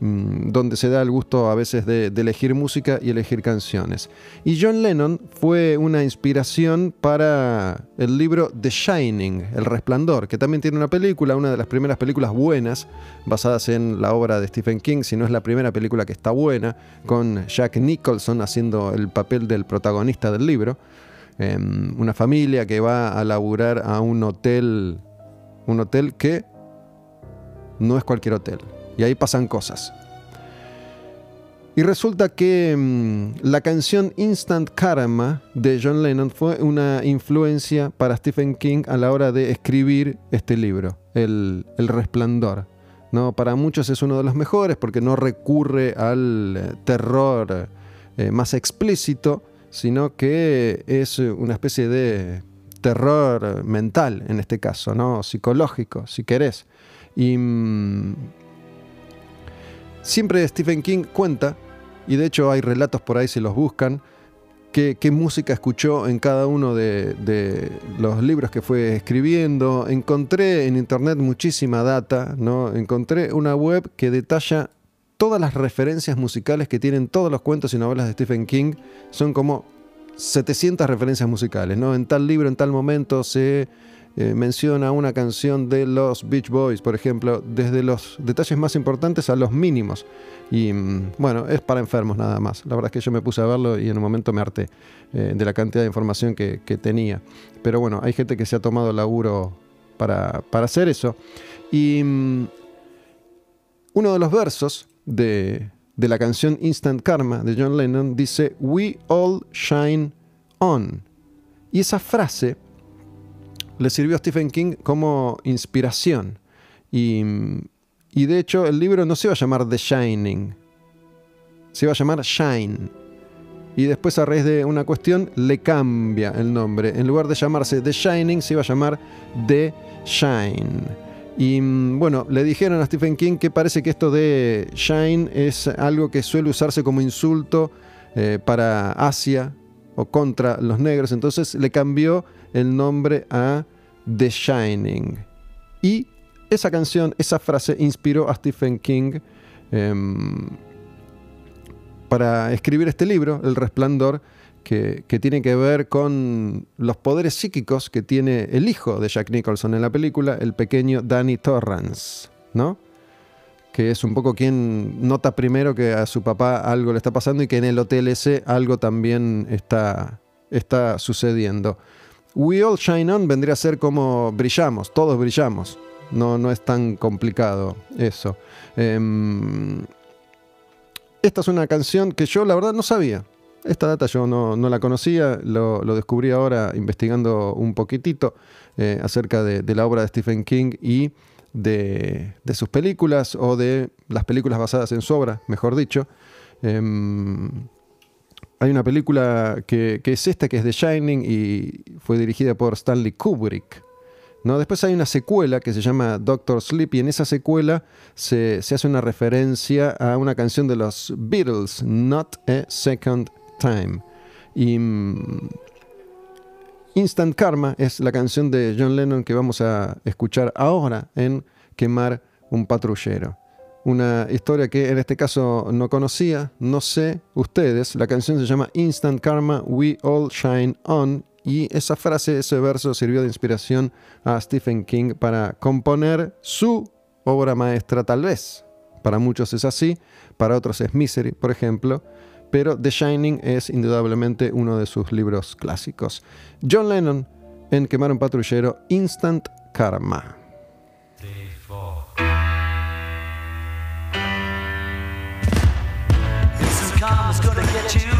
Mm, donde se da el gusto a veces de, elegir música y elegir canciones. Y John Lennon fue una inspiración para el libro The Shining, El Resplandor, que también tiene una película, una de las primeras películas buenas basadas en la obra de Stephen King, si no es la primera película que está buena, con Jack Nicholson haciendo el papel del protagonista del libro. Em, una familia que va a laburar a un hotel, un hotel que no es cualquier hotel y ahí pasan cosas. Y resulta que mm, la canción Instant Karma de John Lennon fue una influencia para Stephen King a la hora de escribir este libro, El, Resplandor. ¿no? Para muchos es uno de los mejores porque no recurre al eh, terror eh, más explícito, sino que es una especie de terror mental en este caso, ¿no? psicológico, si querés. Y mm, Siempre Stephen King cuenta, y de hecho hay relatos por ahí si los buscan, qué, música escuchó en cada uno de, los libros que fue escribiendo. Encontré en internet muchísima data, ¿no? Encontré una web que detalla todas las referencias musicales que tienen todos los cuentos y novelas de Stephen King. Son como 700 referencias musicales, ¿no? En tal libro, en tal momento se eh, menciona una canción de los Beach Boys, por ejemplo, desde los detalles más importantes a los mínimos. Y mm, bueno, es para enfermos nada más. La verdad es que yo me puse a verlo y en un momento me harté eh, de la cantidad de información que, tenía. Pero bueno, hay gente que se ha tomado laburo para, hacer eso. Y mm, uno de los versos de, de la canción Instant Karma de John Lennon dice, We all shine on. Y esa frase le sirvió a Stephen King como inspiración. Y, de hecho el libro no se iba a llamar The Shining, se iba a llamar Shine. Y después a raíz de una cuestión le cambia el nombre. En lugar de llamarse The Shining se iba a llamar The Shine. Y bueno, le dijeron a Stephen King que parece que esto de Shine es algo que suele usarse como insulto eh, para Asia o contra los negros. Entonces le cambió el nombre a The Shining. Y esa canción, esa frase inspiró a Stephen King em, para escribir este libro, El Resplandor, que, tiene que ver con los poderes psíquicos que tiene el hijo de Jack Nicholson en la película, el pequeño Danny Torrance, ¿no? que es un poco quien nota primero que a su papá algo le está pasando y que en el hotel ese algo también está, está sucediendo. We All Shine On vendría a ser como brillamos, todos brillamos. No, no es tan complicado eso. Em, esta es una canción que yo la verdad no sabía. esta data yo no, la conocía, lo, descubrí ahora investigando un poquitito eh, acerca de, la obra de Stephen King y de, sus películas o de las películas basadas en su obra, mejor dicho. Em, hay una película que, es esta, que es The Shining y fue dirigida por Stanley Kubrick. ¿no? Después hay una secuela que se llama Doctor Sleep y en esa secuela se, hace una referencia a una canción de los Beatles, Not a Second Time. Y mm, Instant Karma es la canción de John Lennon que vamos a escuchar ahora en Quemar un patrullero. Una historia que en este caso no conocía, no sé ustedes. La canción se llama Instant Karma, We All Shine On y esa frase, ese verso sirvió de inspiración a Stephen King para componer su obra maestra tal vez. Para muchos es así, para otros es Misery, por ejemplo, pero The Shining es indudablemente uno de sus libros clásicos. John Lennon en Quemar un patrullero, Instant Karma. gonna get you.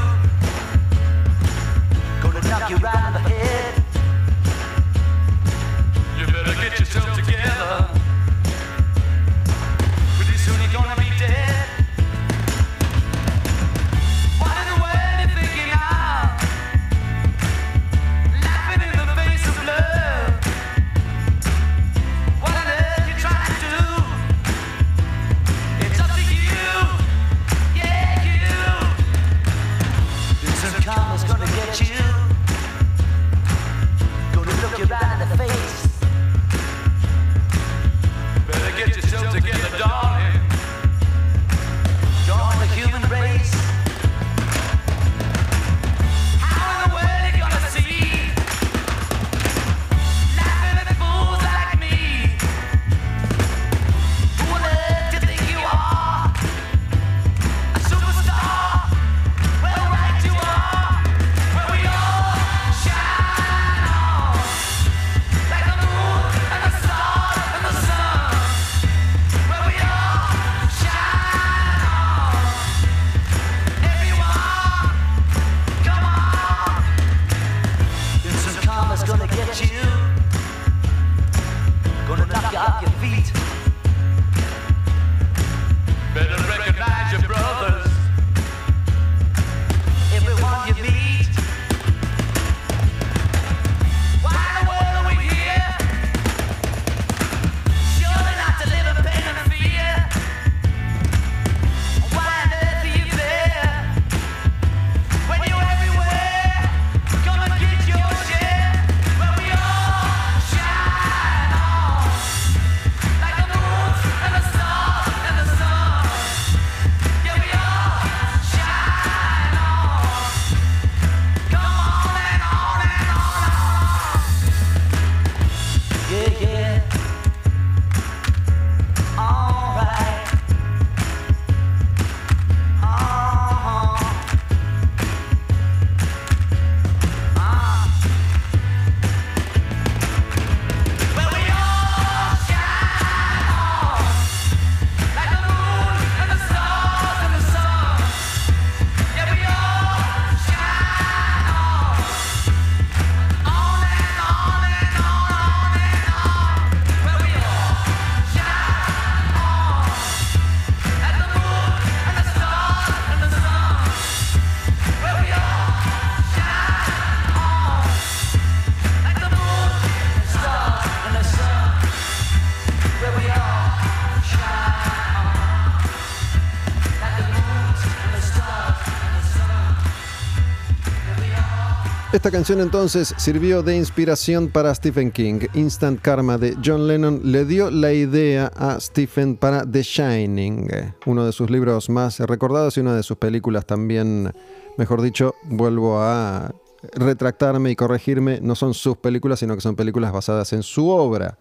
Esta canción entonces sirvió de inspiración para Stephen King. Instant Karma de John Lennon le dio la idea a Stephen para The Shining, uno de sus libros más recordados y una de sus películas también, mejor dicho, vuelvo a retractarme y corregirme, no son sus películas, sino que son películas basadas en su obra.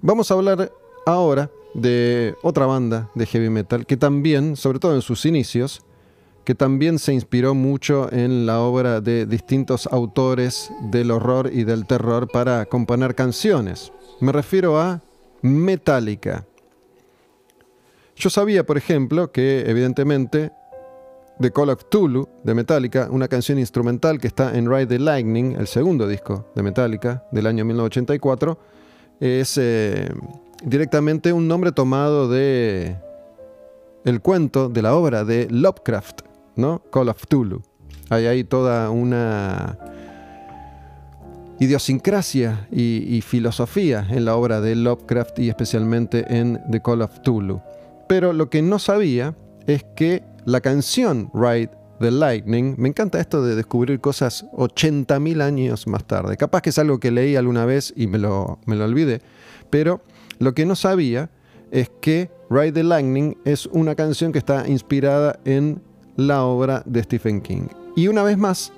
Vamos a hablar ahora de otra banda de heavy metal que también, sobre todo en sus inicios, que también se inspiró mucho en la obra de distintos autores del horror y del terror para componer canciones. Me refiero a Metallica. Yo sabía, por ejemplo, que evidentemente The Call of Tulu de Metallica, una canción instrumental que está en Ride the Lightning, el segundo disco de Metallica del año 1984. Es eh, directamente un nombre tomado de el cuento de la obra de Lovecraft, ¿no? Call of Tulu. Hay ahí toda una idiosincrasia y, filosofía en la obra de Lovecraft y especialmente en The Call of Tulu. Pero lo que no sabía es que la canción Ride the Lightning, me encanta esto de descubrir cosas 80.000 años más tarde. Capaz que es algo que leí alguna vez y me lo, me lo olvidé, pero lo que no sabía es que Ride the Lightning es una canción que está inspirada en la obra de Stephen King. Y una vez más,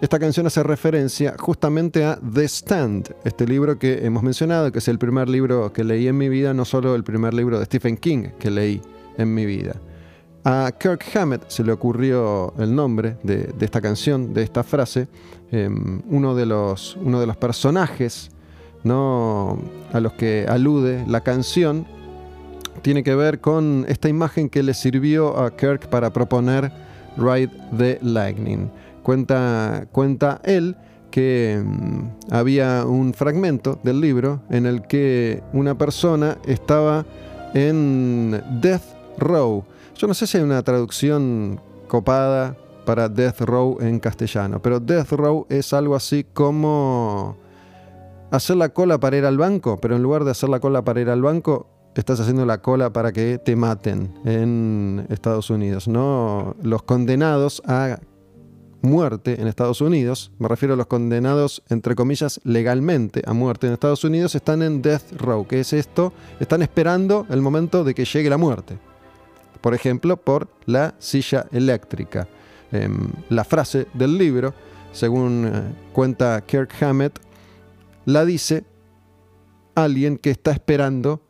esta canción hace referencia justamente a The Stand, este libro que hemos mencionado, que es el primer libro que leí en mi vida, no solo el primer libro de Stephen King que leí en mi vida. A Kirk Hammett se le ocurrió el nombre de, esta canción, de esta frase. Em, uno, de los, uno de los personajes ¿no? a los que alude la canción tiene que ver con esta imagen que le sirvió a Kirk para proponer Ride the Lightning. Cuenta, cuenta él que em, había un fragmento del libro en el que una persona estaba en Death Row yo no sé si hay una traducción copada para Death Row en castellano, pero Death Row es algo así como hacer la cola para ir al banco, pero en lugar de hacer la cola para ir al banco, estás haciendo la cola para que te maten en Estados Unidos, ¿no? Los condenados a muerte en Estados Unidos, me refiero a los condenados, entre comillas, legalmente a muerte en Estados Unidos, están en Death Row. ¿Qué es esto? Están esperando el momento de que llegue la muerte por ejemplo, por la silla eléctrica. Em, la frase del libro, según eh, cuenta Kirk Hammett, la dice alguien que está esperando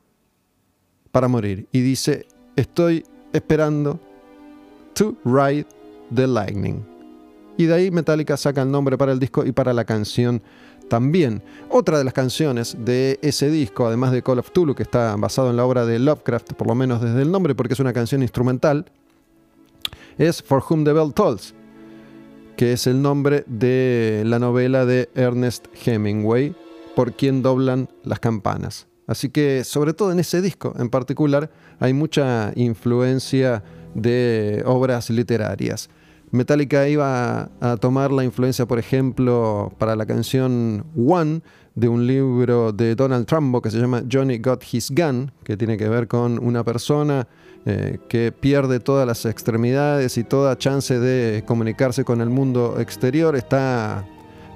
para morir. Y dice, estoy esperando to ride the lightning. Y de ahí Metallica saca el nombre para el disco y para la canción también. Otra de las canciones de ese disco, además de Call of Tulu, que está basado en la obra de Lovecraft, por lo menos desde el nombre, porque es una canción instrumental, es For Whom the Bell Tolls, que es el nombre de la novela de Ernest Hemingway, por quien doblan las campanas. Así que, sobre todo en ese disco en particular, hay mucha influencia de obras literarias. Metallica iba a, tomar la influencia, por ejemplo, para la canción One de un libro de Donald Trumbo que se llama Johnny Got His Gun, que tiene que ver con una persona eh, que pierde todas las extremidades y toda chance de comunicarse con el mundo exterior, está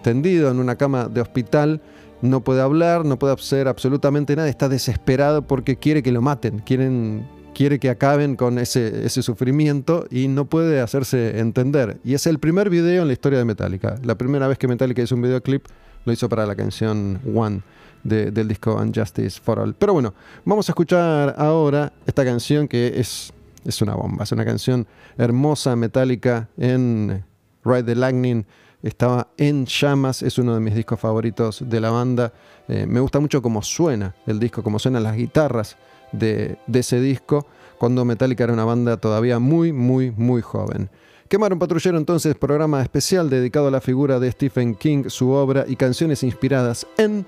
tendido en una cama de hospital, no puede hablar, no puede hacer absolutamente nada, está desesperado porque quiere que lo maten, quieren quiere que acaben con ese, ese sufrimiento y no puede hacerse entender. Y es el primer video en la historia de Metallica. La primera vez que Metallica hizo un videoclip lo hizo para la canción One del disco Unjustice for All. Pero bueno, vamos a escuchar ahora esta canción que es, es una bomba. Es una canción hermosa, metálica en Ride the Lightning. Estaba en llamas, es uno de mis discos favoritos de la banda. Eh, me gusta mucho cómo suena el disco, cómo suenan las guitarras de, ese disco, cuando Metallica era una banda todavía muy, muy, muy joven. Quemaron Patrullero entonces, programa especial dedicado a la figura de Stephen King, su obra y canciones inspiradas en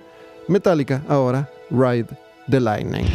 Metallica, ahora Ride the Lightning.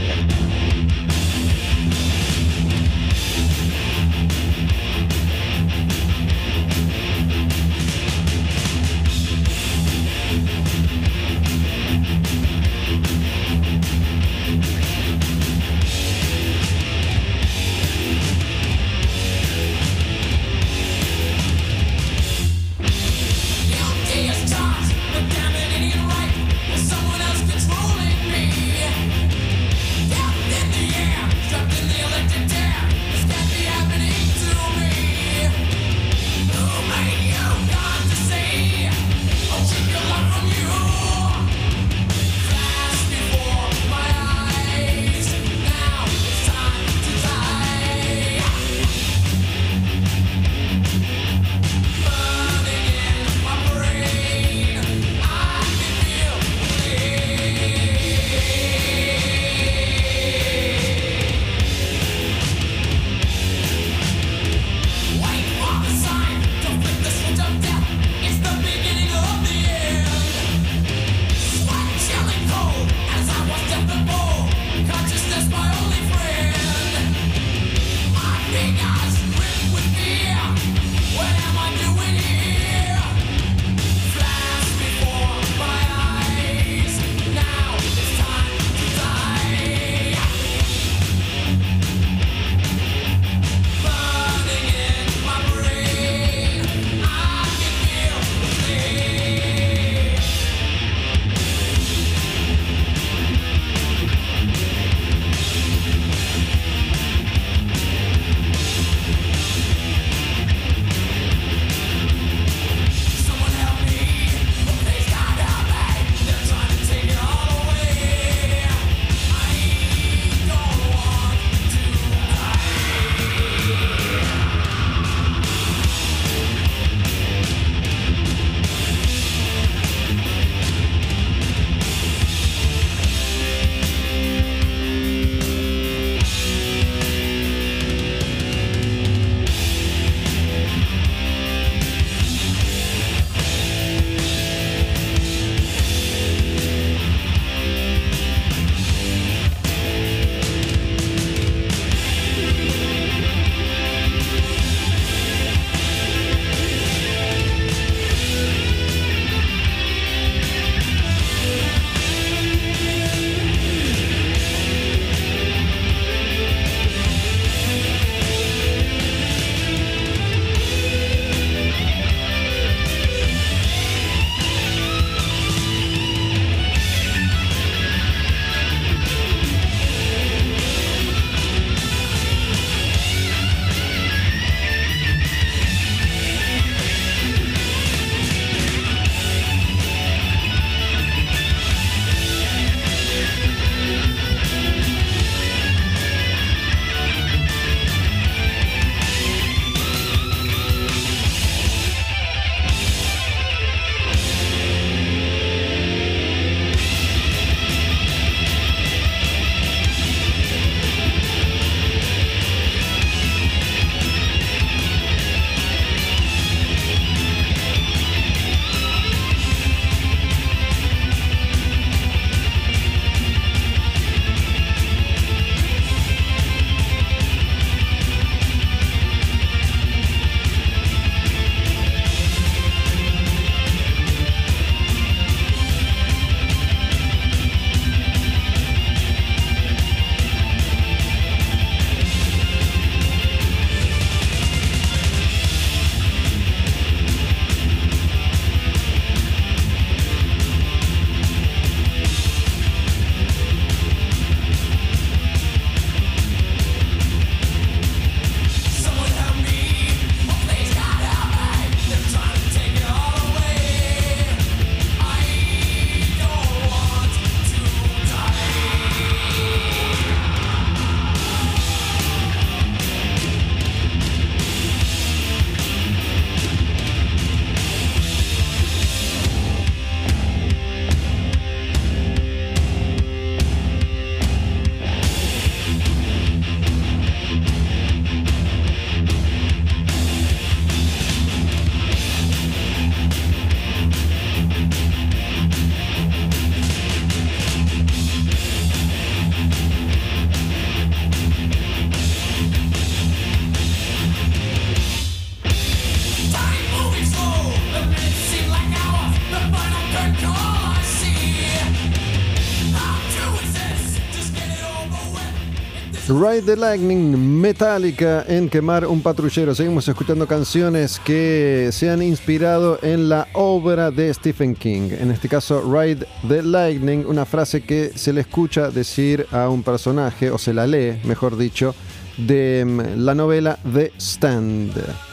Ride the Lightning, Metallica en Quemar un Patrullero. Seguimos escuchando canciones que se han inspirado en la obra de Stephen King. En este caso, Ride the Lightning, una frase que se le escucha decir a un personaje, o se la lee, mejor dicho, de mm, la novela The Stand.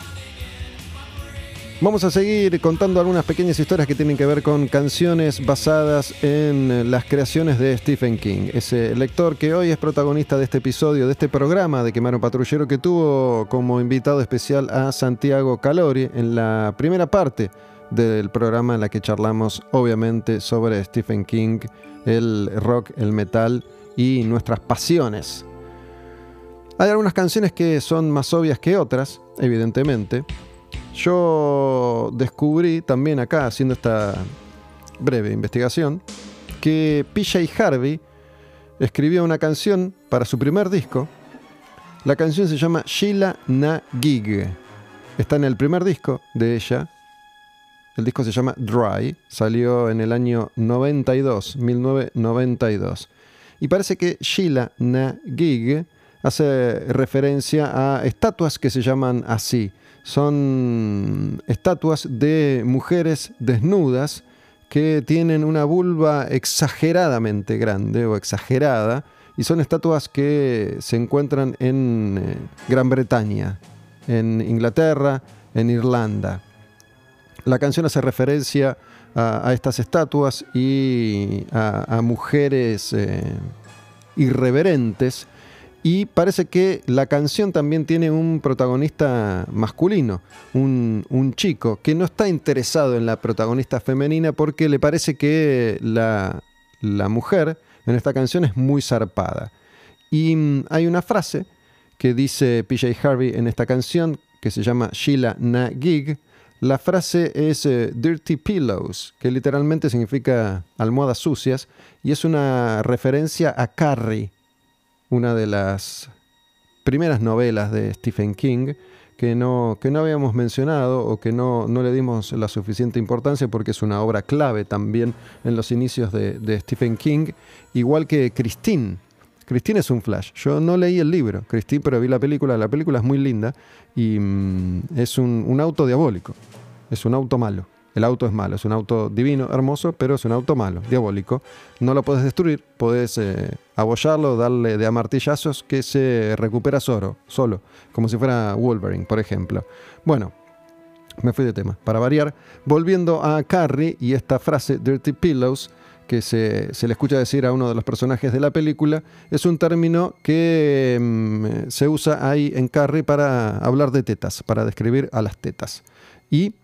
Vamos a seguir contando algunas pequeñas historias que tienen que ver con canciones basadas en las creaciones de Stephen King, ese lector que hoy es protagonista de este episodio, de este programa de Quemaron Patrullero, que tuvo como invitado especial a Santiago Calori en la primera parte del programa en la que charlamos obviamente sobre Stephen King, el rock, el metal y nuestras pasiones. Hay algunas canciones que son más obvias que otras, evidentemente, yo descubrí también acá, haciendo esta breve investigación, que PJ Harvey escribió una canción para su primer disco. La canción se llama Sheila Na Gig. Está en el primer disco de ella. El disco se llama Dry. Salió en el año 92, 1992. Y parece que Sheila Na Gig hace referencia a estatuas que se llaman así son estatuas de mujeres desnudas que tienen una vulva exageradamente grande o exagerada y son estatuas que se encuentran en eh, Gran Bretaña, en Inglaterra, en Irlanda. La canción hace referencia a, estas estatuas y a, mujeres eh, irreverentes y parece que la canción también tiene un protagonista masculino, un, chico, que no está interesado en la protagonista femenina porque le parece que la, mujer en esta canción es muy zarpada. Y mm, hay una frase que dice PJ Harvey en esta canción que se llama Sheila Na Gig. La frase es eh, Dirty Pillows, que literalmente significa almohadas sucias, y es una referencia a Carrie, una de las primeras novelas de Stephen King que no, que no habíamos mencionado o que no, no, le dimos la suficiente importancia porque es una obra clave también en los inicios de, Stephen King, igual que Christine. Christine es un flash. Yo no leí el libro, Christine, pero vi la película. La película es muy linda y mm, es un, un auto diabólico. Es un auto malo. El auto es malo, es un auto divino, hermoso, pero es un auto malo, diabólico. No lo puedes destruir, puedes eh, abollarlo, darle de amartillazos que se recupera solo, solo, como si fuera Wolverine, por ejemplo. Bueno, me fui de tema. Para variar, volviendo a Carrie y esta frase Dirty Pillows, que se, le escucha decir a uno de los personajes de la película, es un término que mm, se usa ahí en Carrie para hablar de tetas, para describir a las tetas. Y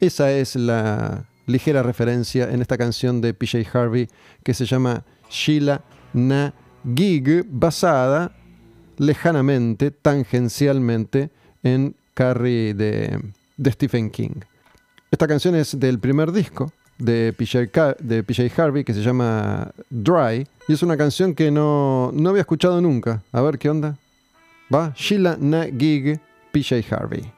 esa es la ligera referencia en esta canción de PJ Harvey que se llama Sheila Na Gig, basada lejanamente, tangencialmente, en Carrie de, Stephen King. Esta canción es del primer disco de PJ, de Harvey que se llama Dry y es una canción que no, no había escuchado nunca. A ver qué onda. Va, Sheila Na Gig, PJ Harvey.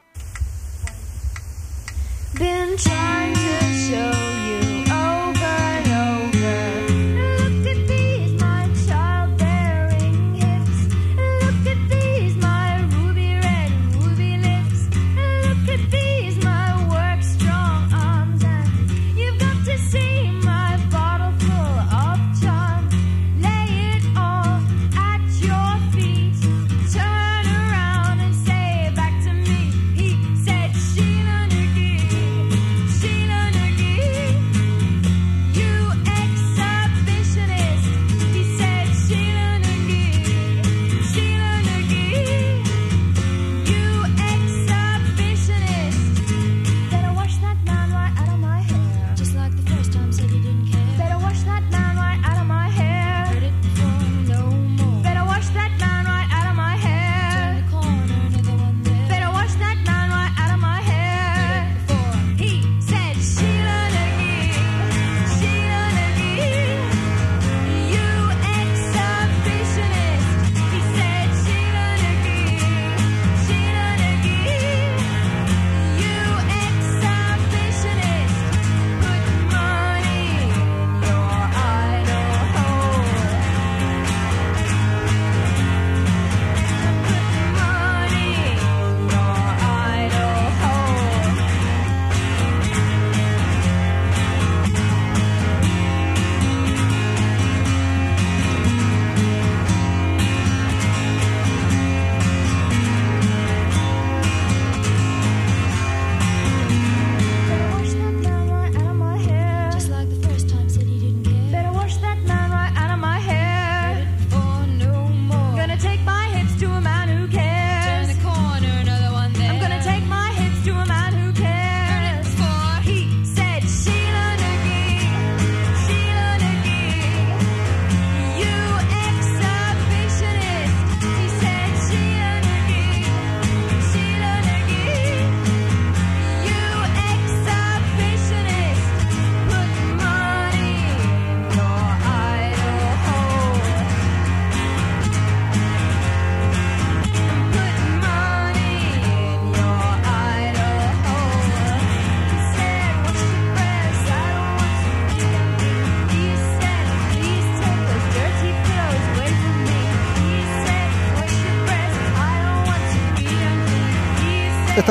Been trying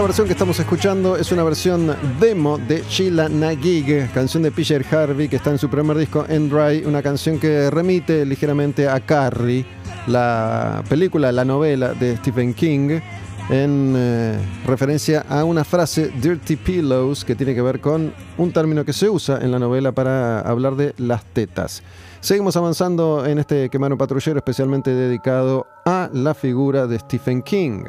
versión que estamos escuchando es una versión demo de Sheila Nagig, canción de Peter Harvey que está en su primer disco En Dry, una canción que remite ligeramente a Carrie, la película, la novela de Stephen King, en eh, referencia a una frase Dirty Pillows que tiene que ver con un término que se usa en la novela para hablar de las tetas. Seguimos avanzando en este Quemar un Patrullero especialmente dedicado a la figura de Stephen King.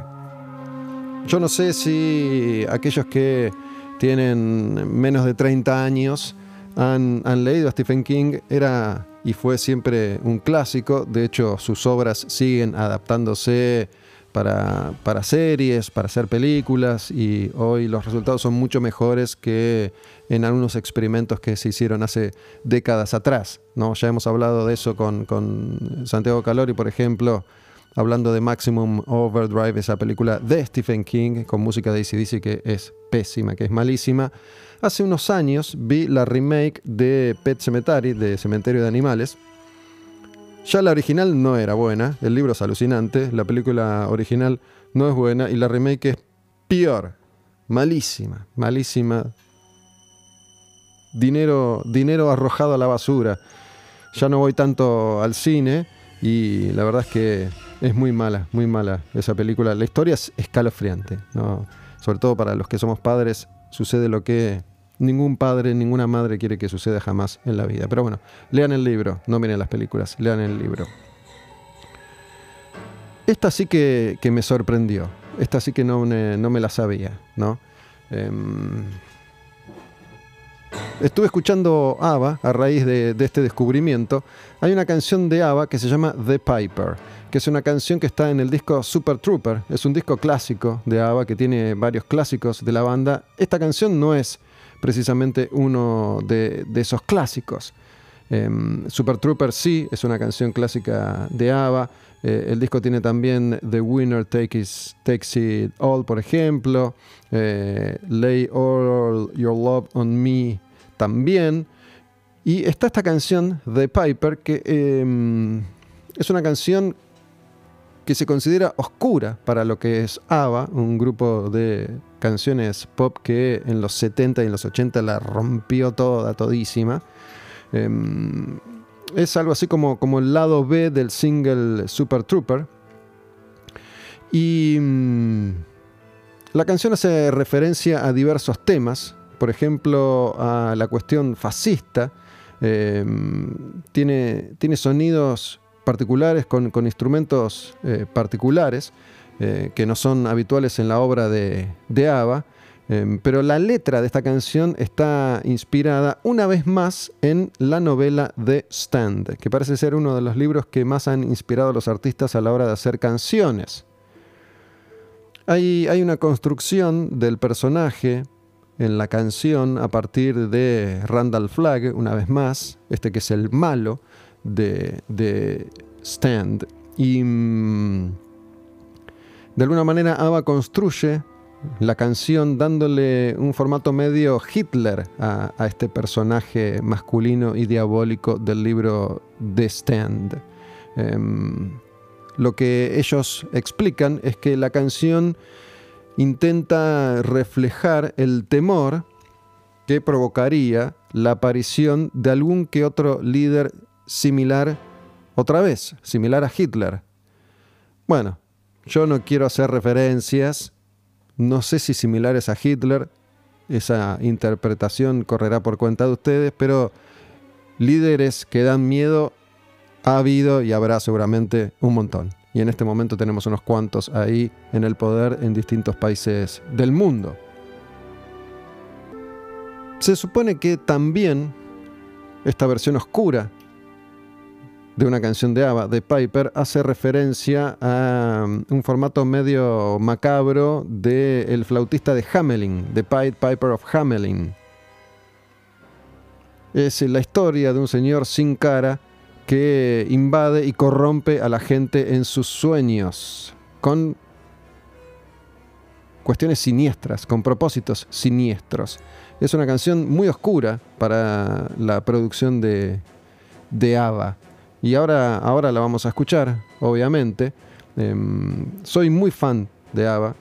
Yo no sé si aquellos que tienen menos de 30 años han, leído a Stephen King. Era y fue siempre un clásico. De hecho, sus obras siguen adaptándose para, para, series, para hacer películas y hoy los resultados son mucho mejores que en algunos experimentos que se hicieron hace décadas atrás. ¿no? Ya hemos hablado de eso con, con Santiago Calori, por ejemplo, hablando de Maximum Overdrive, esa película de Stephen King con música de ACDC que es pésima, que es malísima. Hace unos años vi la remake de Pet Cemetery, de Cementerio de Animales. Ya la original no era buena, el libro es alucinante, la película original no es buena y la remake es peor, malísima, malísima. Dinero, dinero arrojado a la basura. Ya no voy tanto al cine y la verdad es que es muy mala, muy mala esa película. La historia es escalofriante, ¿no? sobre todo para los que somos padres, sucede lo que ningún padre, ninguna madre quiere que suceda jamás en la vida. Pero bueno, lean el libro, no miren las películas, lean el libro. Esta sí que, me sorprendió, esta sí que no, no me la sabía, ¿no? Em, estuve escuchando ABBA a raíz de, de, este descubrimiento. Hay una canción de ABBA que se llama The Piper que es una canción que está en el disco Super Trooper. Es un disco clásico de ABBA que tiene varios clásicos de la banda. Esta canción no es precisamente uno de, esos clásicos. Em, Super Trooper sí es una canción clásica de ABBA. Eh, el disco tiene también The Winner Takes, It All, por ejemplo. Eh, Lay All Your Love on Me también. Y está esta canción de Piper que em, es una canción que se considera oscura para lo que es ABBA, un grupo de canciones pop que en los 70 y en los 80 la rompió toda, todísima. Em, es algo así como, como el lado B del single Super Trooper. Y mm, la canción hace referencia a diversos temas, por ejemplo, a la cuestión fascista. Em, tiene, tiene sonidos particulares, con, instrumentos eh, particulares, eh, que no son habituales en la obra de, de ABBA, em, pero la letra de esta canción está inspirada una vez más en la novela The Stand, que parece ser uno de los libros que más han inspirado a los artistas a la hora de hacer canciones. Hay una construcción del personaje en la canción a partir de Randall Flagg, una vez más, este que es el malo, de, Stand. Y mm, de alguna manera ABBA construye la canción dándole un formato medio Hitler a, este personaje masculino y diabólico del libro The Stand. Em, lo que ellos explican es que la canción intenta reflejar el temor que provocaría la aparición de algún que otro líder similar, otra vez, similar a Hitler. Bueno, yo no quiero hacer referencias, no sé si similares a Hitler, esa interpretación correrá por cuenta de ustedes, pero líderes que dan miedo ha habido y habrá seguramente un montón. Y en este momento tenemos unos cuantos ahí en el poder en distintos países del mundo. Se supone que también esta versión oscura de una canción de ABBA, de Piper, hace referencia a um, un formato medio macabro de el flautista de Hamelin, de Pied Piper of Hamelin. Es la historia de un señor sin cara que invade y corrompe a la gente en sus sueños, con cuestiones siniestras, con propósitos siniestros. Es una canción muy oscura para la producción de, de ABBA. Y ahora, ahora la vamos a escuchar, obviamente. Em, soy muy fan de ABBA.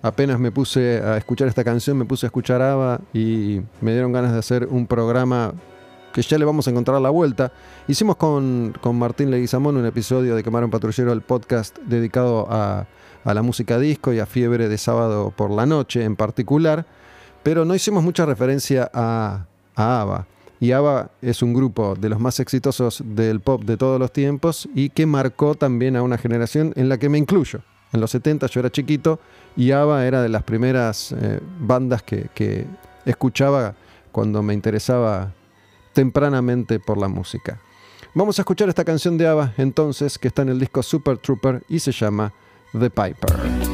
apenas me puse a escuchar esta canción, me puse a escuchar ABBA y me dieron ganas de hacer un programa que ya le vamos a encontrar la vuelta. Hicimos con, Martín Leguizamón un episodio de Quemar un Patrullero, el podcast dedicado a, la música disco y a Fiebre de sábado por la noche en particular, pero no hicimos mucha referencia a, a ABBA. Y ABBA es un grupo de los más exitosos del pop de todos los tiempos y que marcó también a una generación en la que me incluyo. En los 70 yo era chiquito y ABBA era de las primeras eh, bandas que, que escuchaba cuando me interesaba tempranamente por la música. Vamos a escuchar esta canción de ABBA entonces que está en el disco Super Trooper y se llama The Piper.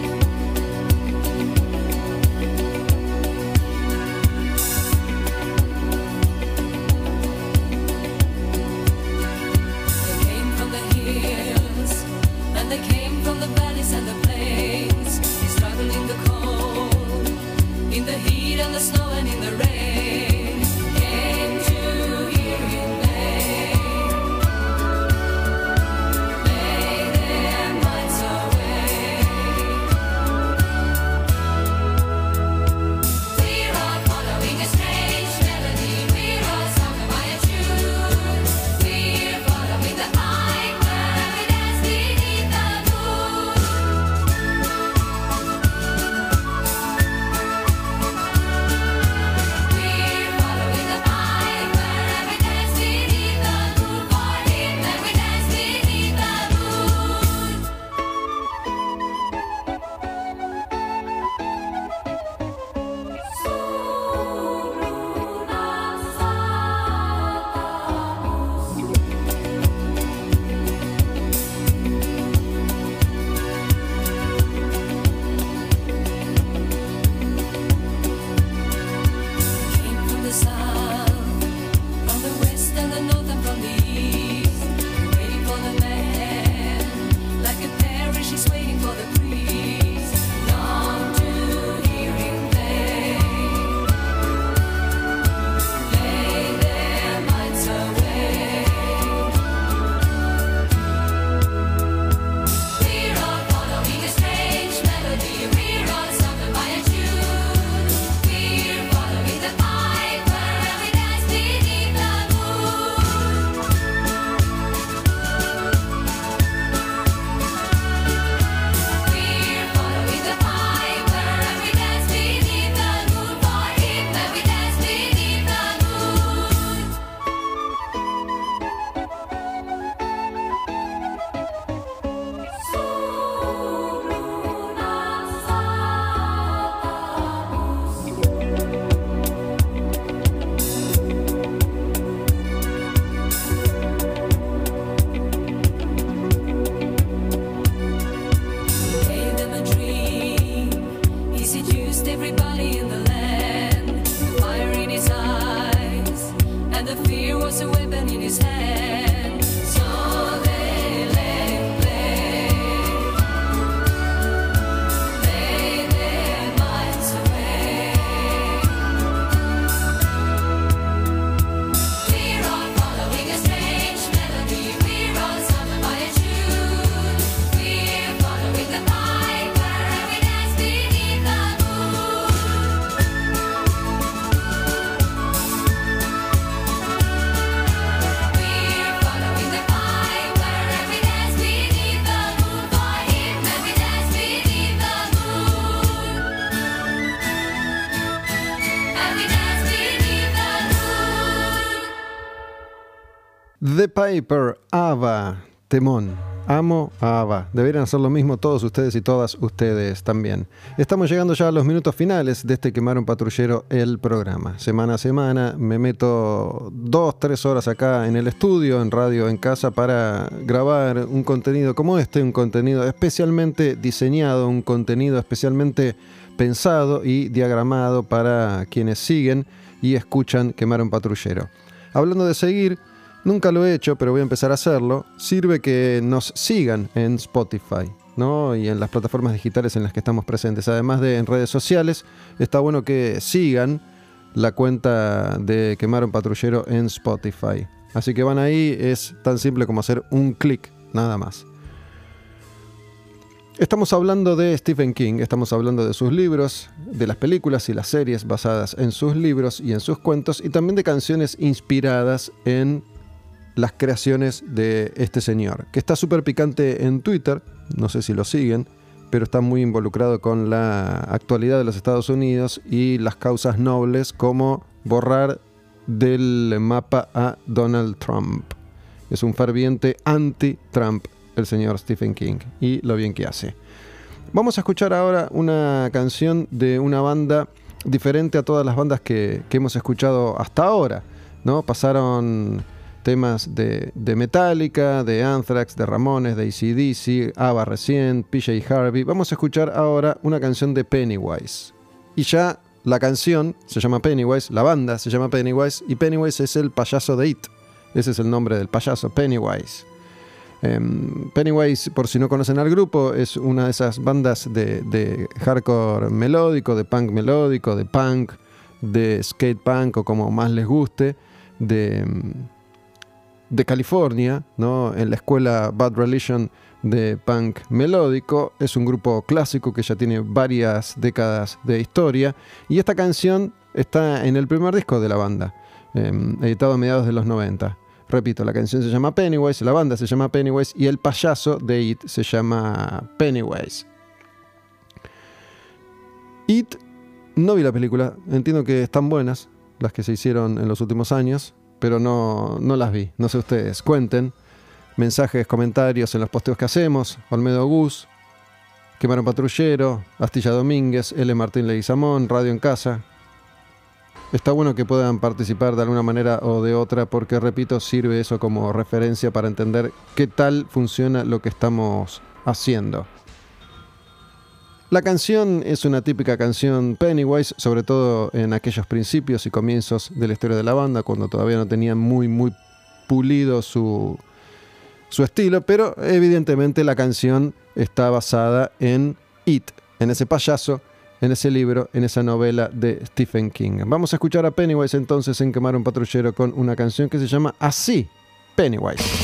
The Piper, Ava, Temón. Amo Ava. Deberían hacer lo mismo todos ustedes y todas ustedes también. Estamos llegando ya a los minutos finales de este Quemaron Patrullero, el programa. Semana a semana me meto dos, tres horas acá en el estudio, en radio, en casa, para grabar un contenido como este, un contenido especialmente diseñado, un contenido especialmente pensado y diagramado para quienes siguen y escuchan Quemaron Patrullero. Hablando de seguir, Nunca lo he hecho, pero voy a empezar a hacerlo. Sirve que nos sigan en Spotify. ¿no? y en las plataformas digitales en las que estamos presentes. Además de en redes sociales, está bueno que sigan la cuenta de Quemaron Patrullero en Spotify. Así que van ahí, es tan simple como hacer un clic, nada más. Estamos hablando de Stephen King, estamos hablando de sus libros, de las películas y las series basadas en sus libros y en sus cuentos, y también de canciones inspiradas en las creaciones de este señor, que está súper picante en Twitter, no sé si lo siguen, pero está muy involucrado con la actualidad de los Estados Unidos y las causas nobles como borrar del mapa a Donald Trump. Es un ferviente anti-Trump el señor Stephen King y lo bien que hace. Vamos a escuchar ahora una canción de una banda diferente a todas las bandas que, hemos escuchado hasta ahora. ¿no? Pasaron temas de, de, Metallica, de Anthrax, de Ramones, de ACDC, ABBA recién, PJ Harvey. Vamos a escuchar ahora una canción de Pennywise. Y ya la canción se llama Pennywise, la banda se llama Pennywise, y Pennywise es el payaso de It. Ese es el nombre del payaso, Pennywise. Em, Pennywise, por si no conocen al grupo, es una de esas bandas de, hardcore melódico, de punk melódico, de punk, de skate punk o como más les guste, de, em, de California, ¿no? en la escuela Bad Religion de punk melódico. Es un grupo clásico que ya tiene varias décadas de historia y esta canción está en el primer disco de la banda, em, editado a mediados de los 90. Repito, la canción se llama Pennywise, la banda se llama Pennywise y el payaso de It se llama Pennywise. It, no vi la película, entiendo que están buenas las que se hicieron en los últimos años, pero no, no las vi. No sé ustedes, cuenten. Mensajes, comentarios en los posteos que hacemos. Olmedo Gus, Quemaron Patrullero, Astilla Domínguez, L. Martín Leguizamón, Radio en Casa, Está bueno que puedan participar de alguna manera o de otra porque, repito, sirve eso como referencia para entender qué tal funciona lo que estamos haciendo. La canción es una típica canción Pennywise, sobre todo en aquellos principios y comienzos de la historia de la banda, cuando todavía no tenían muy, muy pulido su, su estilo, pero evidentemente la canción está basada en It, en ese payaso en ese libro, en esa novela de Stephen King. Vamos a escuchar a Pennywise entonces en Quemar un Patrullero con una canción que se llama Así, Pennywise.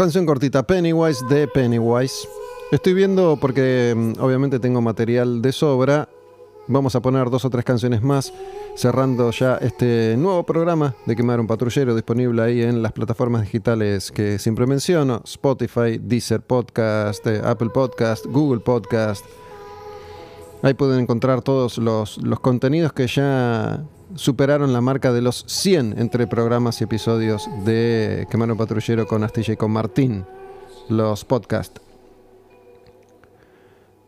Canción cortita, Pennywise de Pennywise. Estoy viendo porque mm, obviamente tengo material de sobra. Vamos a poner dos o tres canciones más, cerrando ya este nuevo programa de Quemar un Patrullero disponible ahí en las plataformas digitales que siempre menciono: Spotify, Deezer Podcast, eh, Apple Podcast, Google Podcast. Ahí pueden encontrar todos los, los contenidos que ya superaron la marca de los 100 entre programas y episodios de Quemano Patrullero con Astilla y con Martín, los podcasts.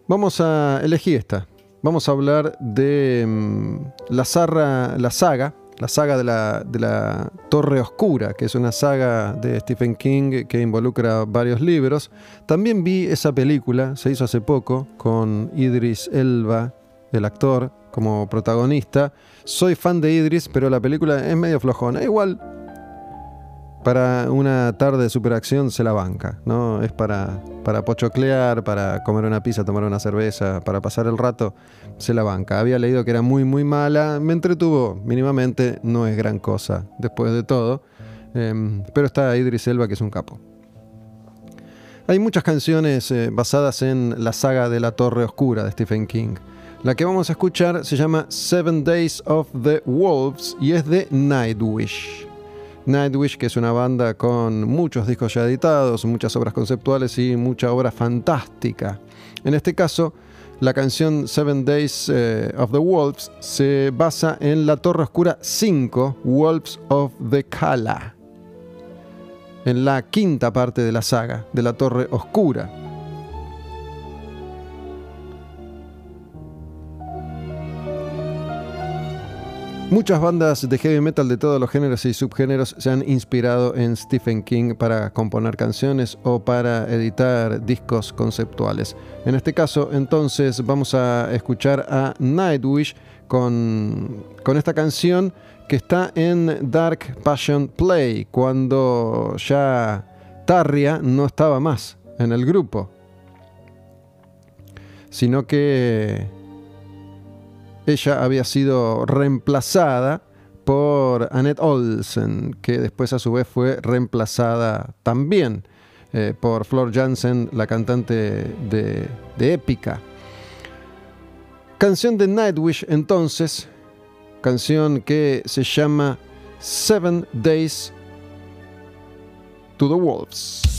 Vamos a elegir esta. Vamos a hablar de mm, la, saga, la saga de la, de la Torre Oscura, que es una saga de Stephen King que involucra varios libros. También vi esa película, se hizo hace poco, con Idris Elba, el actor, como protagonista. Soy fan de Idris, pero la película es medio flojona. Igual para una tarde de superacción se la banca, ¿no? Es para, para pochoclear, para comer una pizza, tomar una cerveza, para pasar el rato, se la banca. Había leído que era muy, muy mala, me entretuvo mínimamente, no es gran cosa después de todo, em, pero está Idris Elba que es un capo. Hay muchas canciones eh, basadas en la saga de la Torre Oscura de Stephen King. La que vamos a escuchar se llama Seven Days of the Wolves y es de Nightwish. Nightwish, que es una banda con muchos discos ya editados, muchas obras conceptuales y mucha obra fantástica. En este caso, la canción Seven Days eh, of the Wolves se basa en La Torre Oscura 5, Wolves of the Kala, en la quinta parte de la saga de La Torre Oscura. Muchas bandas de heavy metal de todos los géneros y subgéneros se han inspirado en Stephen King para componer canciones o para editar discos conceptuales. En este caso, entonces, vamos a escuchar a Nightwish con, con esta canción que está en Dark Passion Play, cuando ya Tarria no estaba más en el grupo, sino que ella había sido reemplazada por Annette Olsen, que después a su vez fue reemplazada también eh, por Flor Jansen, la cantante de, de Épica. Canción de Nightwish entonces, canción que se llama Seven Days to the Wolves.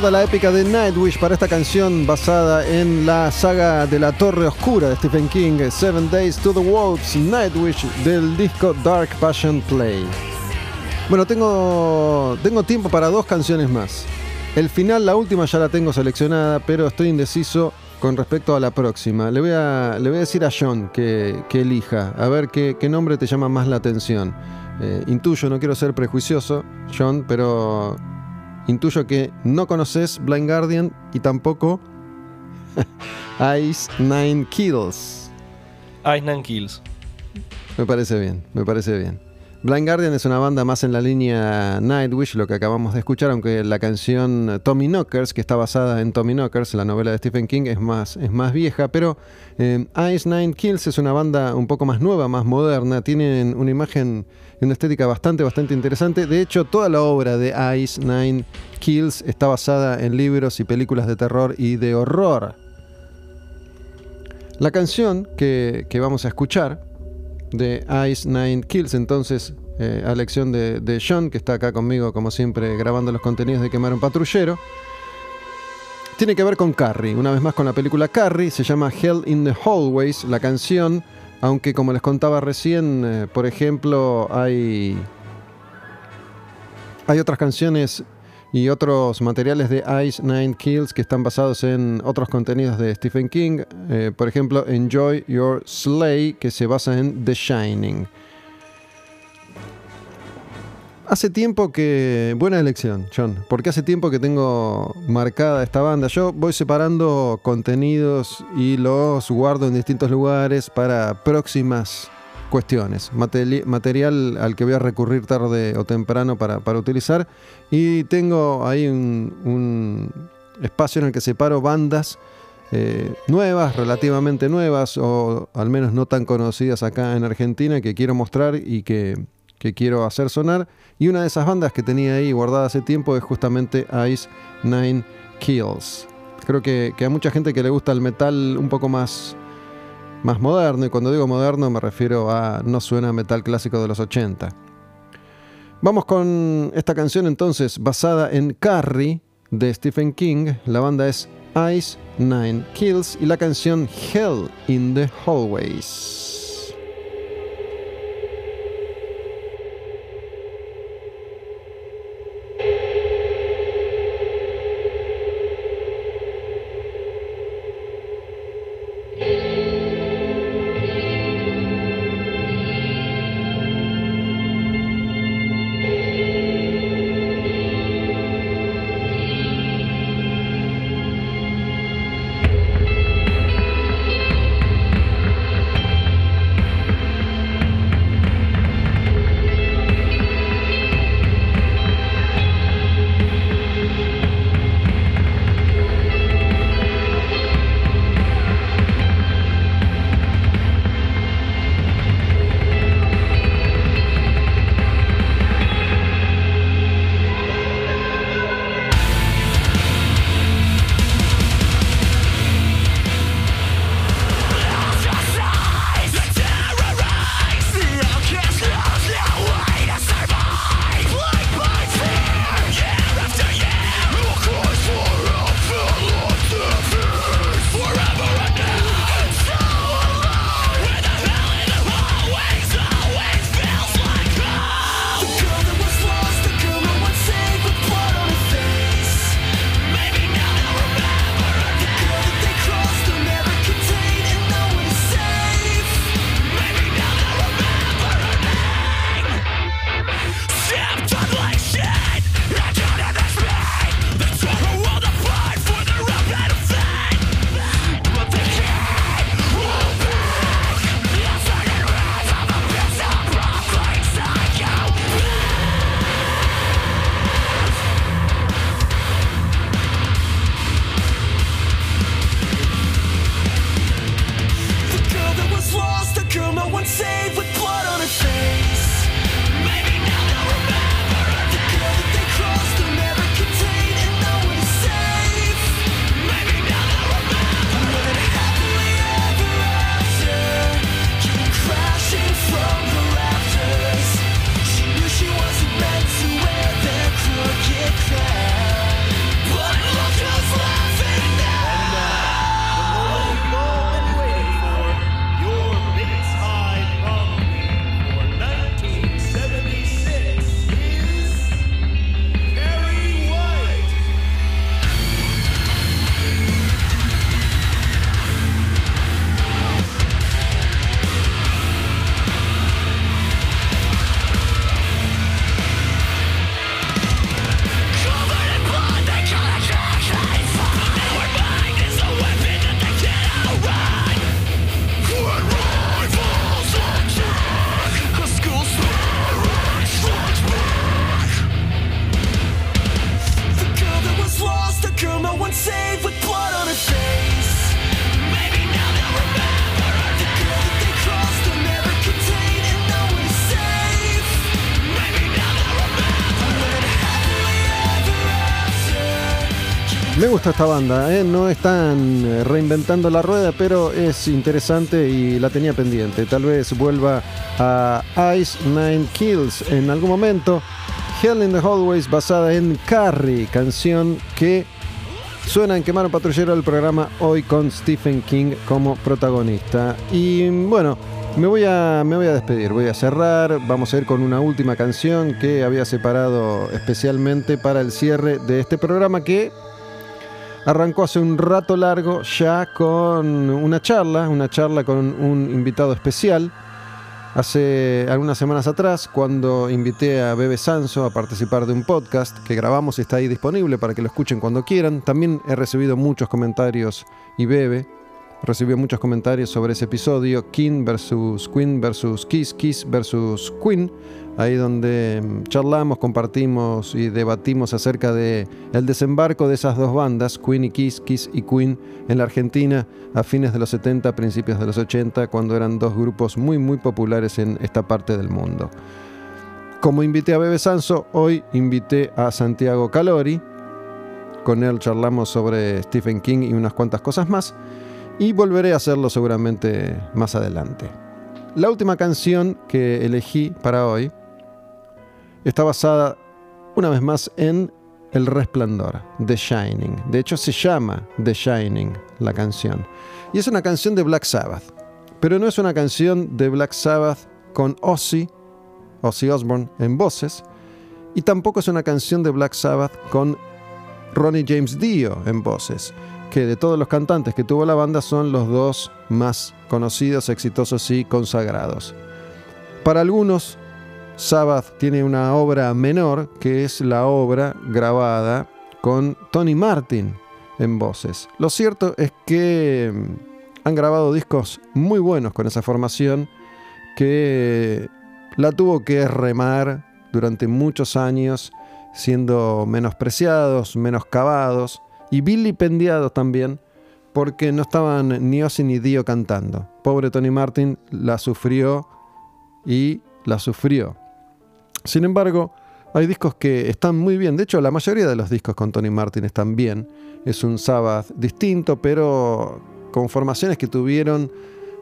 Toda la épica de Nightwish para esta canción basada en la saga de la Torre Oscura de Stephen King, Seven Days to the Wolves, Nightwish del disco Dark Passion Play. Bueno, tengo, tengo tiempo para dos canciones más. El final, la última ya la tengo seleccionada, pero estoy indeciso con respecto a la próxima. Le voy a, le voy a decir a John que, elija, a ver qué, nombre te llama más la atención. Eh, intuyo, no quiero ser prejuicioso, John, pero intuyo que no conoces Blind Guardian y tampoco Ice Nine Kills. Ice Nine Kills. Me parece bien, me parece bien. Blind Guardian es una banda más en la línea Nightwish, lo que acabamos de escuchar, aunque la canción Tommy Knockers, que está basada en Tommy Knockers, la novela de Stephen King, es más, es más vieja, pero eh, Ice Nine Kills es una banda un poco más nueva, más moderna, tienen una imagen una estética bastante, bastante interesante. De hecho, toda la obra de Ice Nine Kills está basada en libros y películas de terror y de horror. La canción que vamos a escuchar de Ice Nine Kills. Entonces, eh, a lección de, de, John, que está acá conmigo, como siempre, grabando los contenidos de Quemar un Patrullero. Tiene que ver con Carrie, una vez más con la película Carrie, se llama Hell in the Hallways, la canción, aunque como les contaba recién, eh, por ejemplo, hay, hay otras canciones y otros materiales de Ice Nine Kills que están basados en otros contenidos de Stephen King, eh, por ejemplo Enjoy Your Slay, que se basa en The Shining. Hace tiempo que. Buena elección, John. Porque hace tiempo que tengo marcada esta banda. Yo voy separando contenidos y los guardo en distintos lugares para próximas cuestiones. material al que voy a recurrir tarde o temprano para, utilizar. Y tengo ahí un, espacio en el que separo bandas eh, nuevas, relativamente nuevas, o al menos no tan conocidas acá en Argentina, que quiero mostrar y que, quiero hacer sonar. Y una de esas bandas que tenía ahí guardada hace tiempo es justamente Ice Nine Kills. Creo que, que a mucha gente que le gusta el metal un poco más más moderno, y cuando digo moderno me refiero a no suena metal clásico de los 80. Vamos con esta canción entonces basada en Carrie de Stephen King. La banda es Ice Nine Kills y la canción Hell in the Hallways. Esta banda, ¿eh? no están eh, reinventando la rueda, pero es interesante y la tenía pendiente. Tal vez vuelva a Ice Nine Kills en algún momento. Hell in the Hallways basada en Carrie, canción que suena en Quemar Patrullero del programa hoy con Stephen King como protagonista. Y bueno, me voy, a, me voy a despedir, voy a cerrar, vamos a ir con una última canción que había separado especialmente para el cierre de este programa que arrancó hace un rato largo ya con una charla, una charla con un invitado especial. Hace algunas semanas atrás, cuando invité a Bebe Sanso a participar de un podcast que grabamos y está ahí disponible para que lo escuchen cuando quieran, también he recibido muchos comentarios y Bebe recibió muchos comentarios sobre ese episodio, King versus Queen versus Kiss, Kiss versus Queen, ahí donde charlamos, compartimos y debatimos acerca de el desembarco de esas dos bandas, Queen y Kiss, Kiss y Queen, en la Argentina a fines de los 70, principios de los 80, cuando eran dos grupos muy muy populares en esta parte del mundo. Como invité a Bebe Sanso, hoy invité a Santiago Calori. Con él charlamos sobre Stephen King y unas cuantas cosas más y volveré a hacerlo seguramente más adelante. La última canción que elegí para hoy está basada una vez más en El Resplandor, The Shining. De hecho se llama The Shining la canción. Y es una canción de Black Sabbath. Pero no es una canción de Black Sabbath con Ozzy, Ozzy Osbourne en voces, y tampoco es una canción de Black Sabbath con Ronnie James Dio en voces que de todos los cantantes que tuvo la banda son los dos más conocidos, exitosos y consagrados. Para algunos, Sabbath tiene una obra menor, que es la obra grabada con Tony Martin en voces. Lo cierto es que mm, han grabado discos muy buenos con esa formación que la tuvo que remar durante muchos años, siendo menospreciados, menoscabados, y vilipendiados también porque no estaban ni Ozzy ni Dio cantando. Pobre Tony Martin la sufrió y la sufrió. Sin embargo, hay discos que están muy bien. De hecho, la mayoría de los discos con Tony Martin están bien. Es un Sabbath distinto, pero con formaciones que tuvieron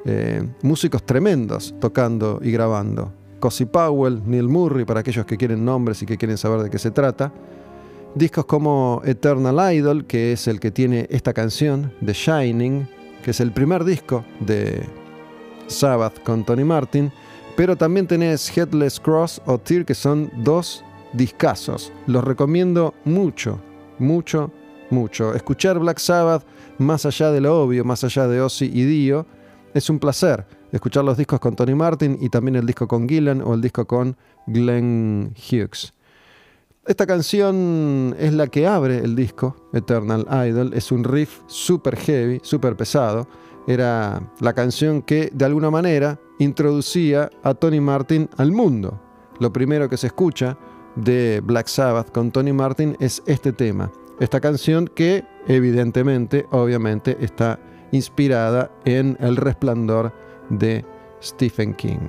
eh, músicos tremendos tocando y grabando. Cosi Powell, Neil Murray, para aquellos que quieren nombres y que quieren saber de qué se trata. Discos como Eternal Idol, que es el que tiene esta canción, The Shining, que es el primer disco de Sabbath con Tony Martin, pero también tenés Headless Cross o Tear, que son dos discazos. Los recomiendo mucho, mucho, mucho. Escuchar Black Sabbath más allá de lo obvio, más allá de Ozzy y Dio, es un placer. Escuchar los discos con Tony Martin y también el disco con Gillan o el disco con Glenn Hughes. Esta canción es la que abre el disco, Eternal Idol. Es un riff super heavy, super pesado. Era la canción que de alguna manera introducía a Tony Martin al mundo. Lo primero que se escucha de Black Sabbath con Tony Martin es este tema. Esta canción que evidentemente, obviamente, está inspirada en El resplandor de Stephen King.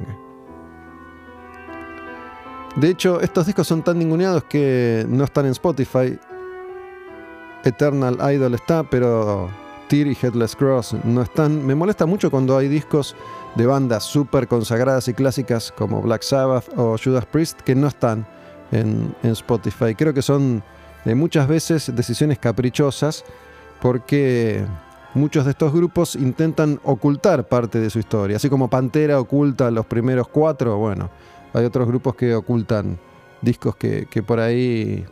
De hecho, estos discos son tan ninguneados que no están en Spotify. Eternal Idol está, pero Tear y Headless Cross no están. Me molesta mucho cuando hay discos de bandas súper consagradas y clásicas como Black Sabbath o Judas Priest que no están en, Spotify. Creo que son muchas veces decisiones caprichosas porque muchos de estos grupos intentan ocultar parte de su historia. Así como Pantera oculta los primeros cuatro, bueno hay otros grupos que ocultan discos que, por ahí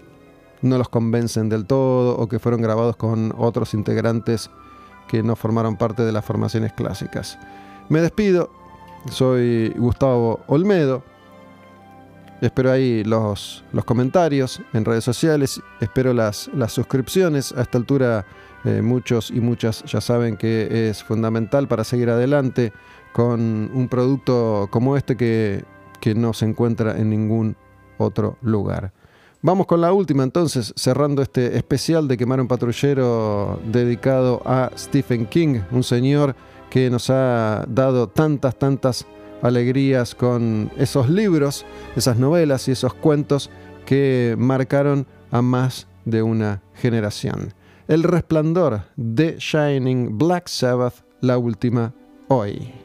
no los convencen del todo o que fueron grabados con otros integrantes que no formaron parte de las formaciones clásicas. Me despido, soy Gustavo Olmedo. Espero ahí los, los comentarios en redes sociales, espero las, las suscripciones. A esta altura eh, muchos y muchas ya saben que es fundamental para seguir adelante con un producto como este que que no se encuentra en ningún otro lugar. Vamos con la última entonces, cerrando este especial de Quemar un Patrullero dedicado a Stephen King, un señor que nos ha dado tantas, tantas alegrías con esos libros, esas novelas y esos cuentos que marcaron a más de una generación. El Resplandor de Shining Black Sabbath, la última hoy.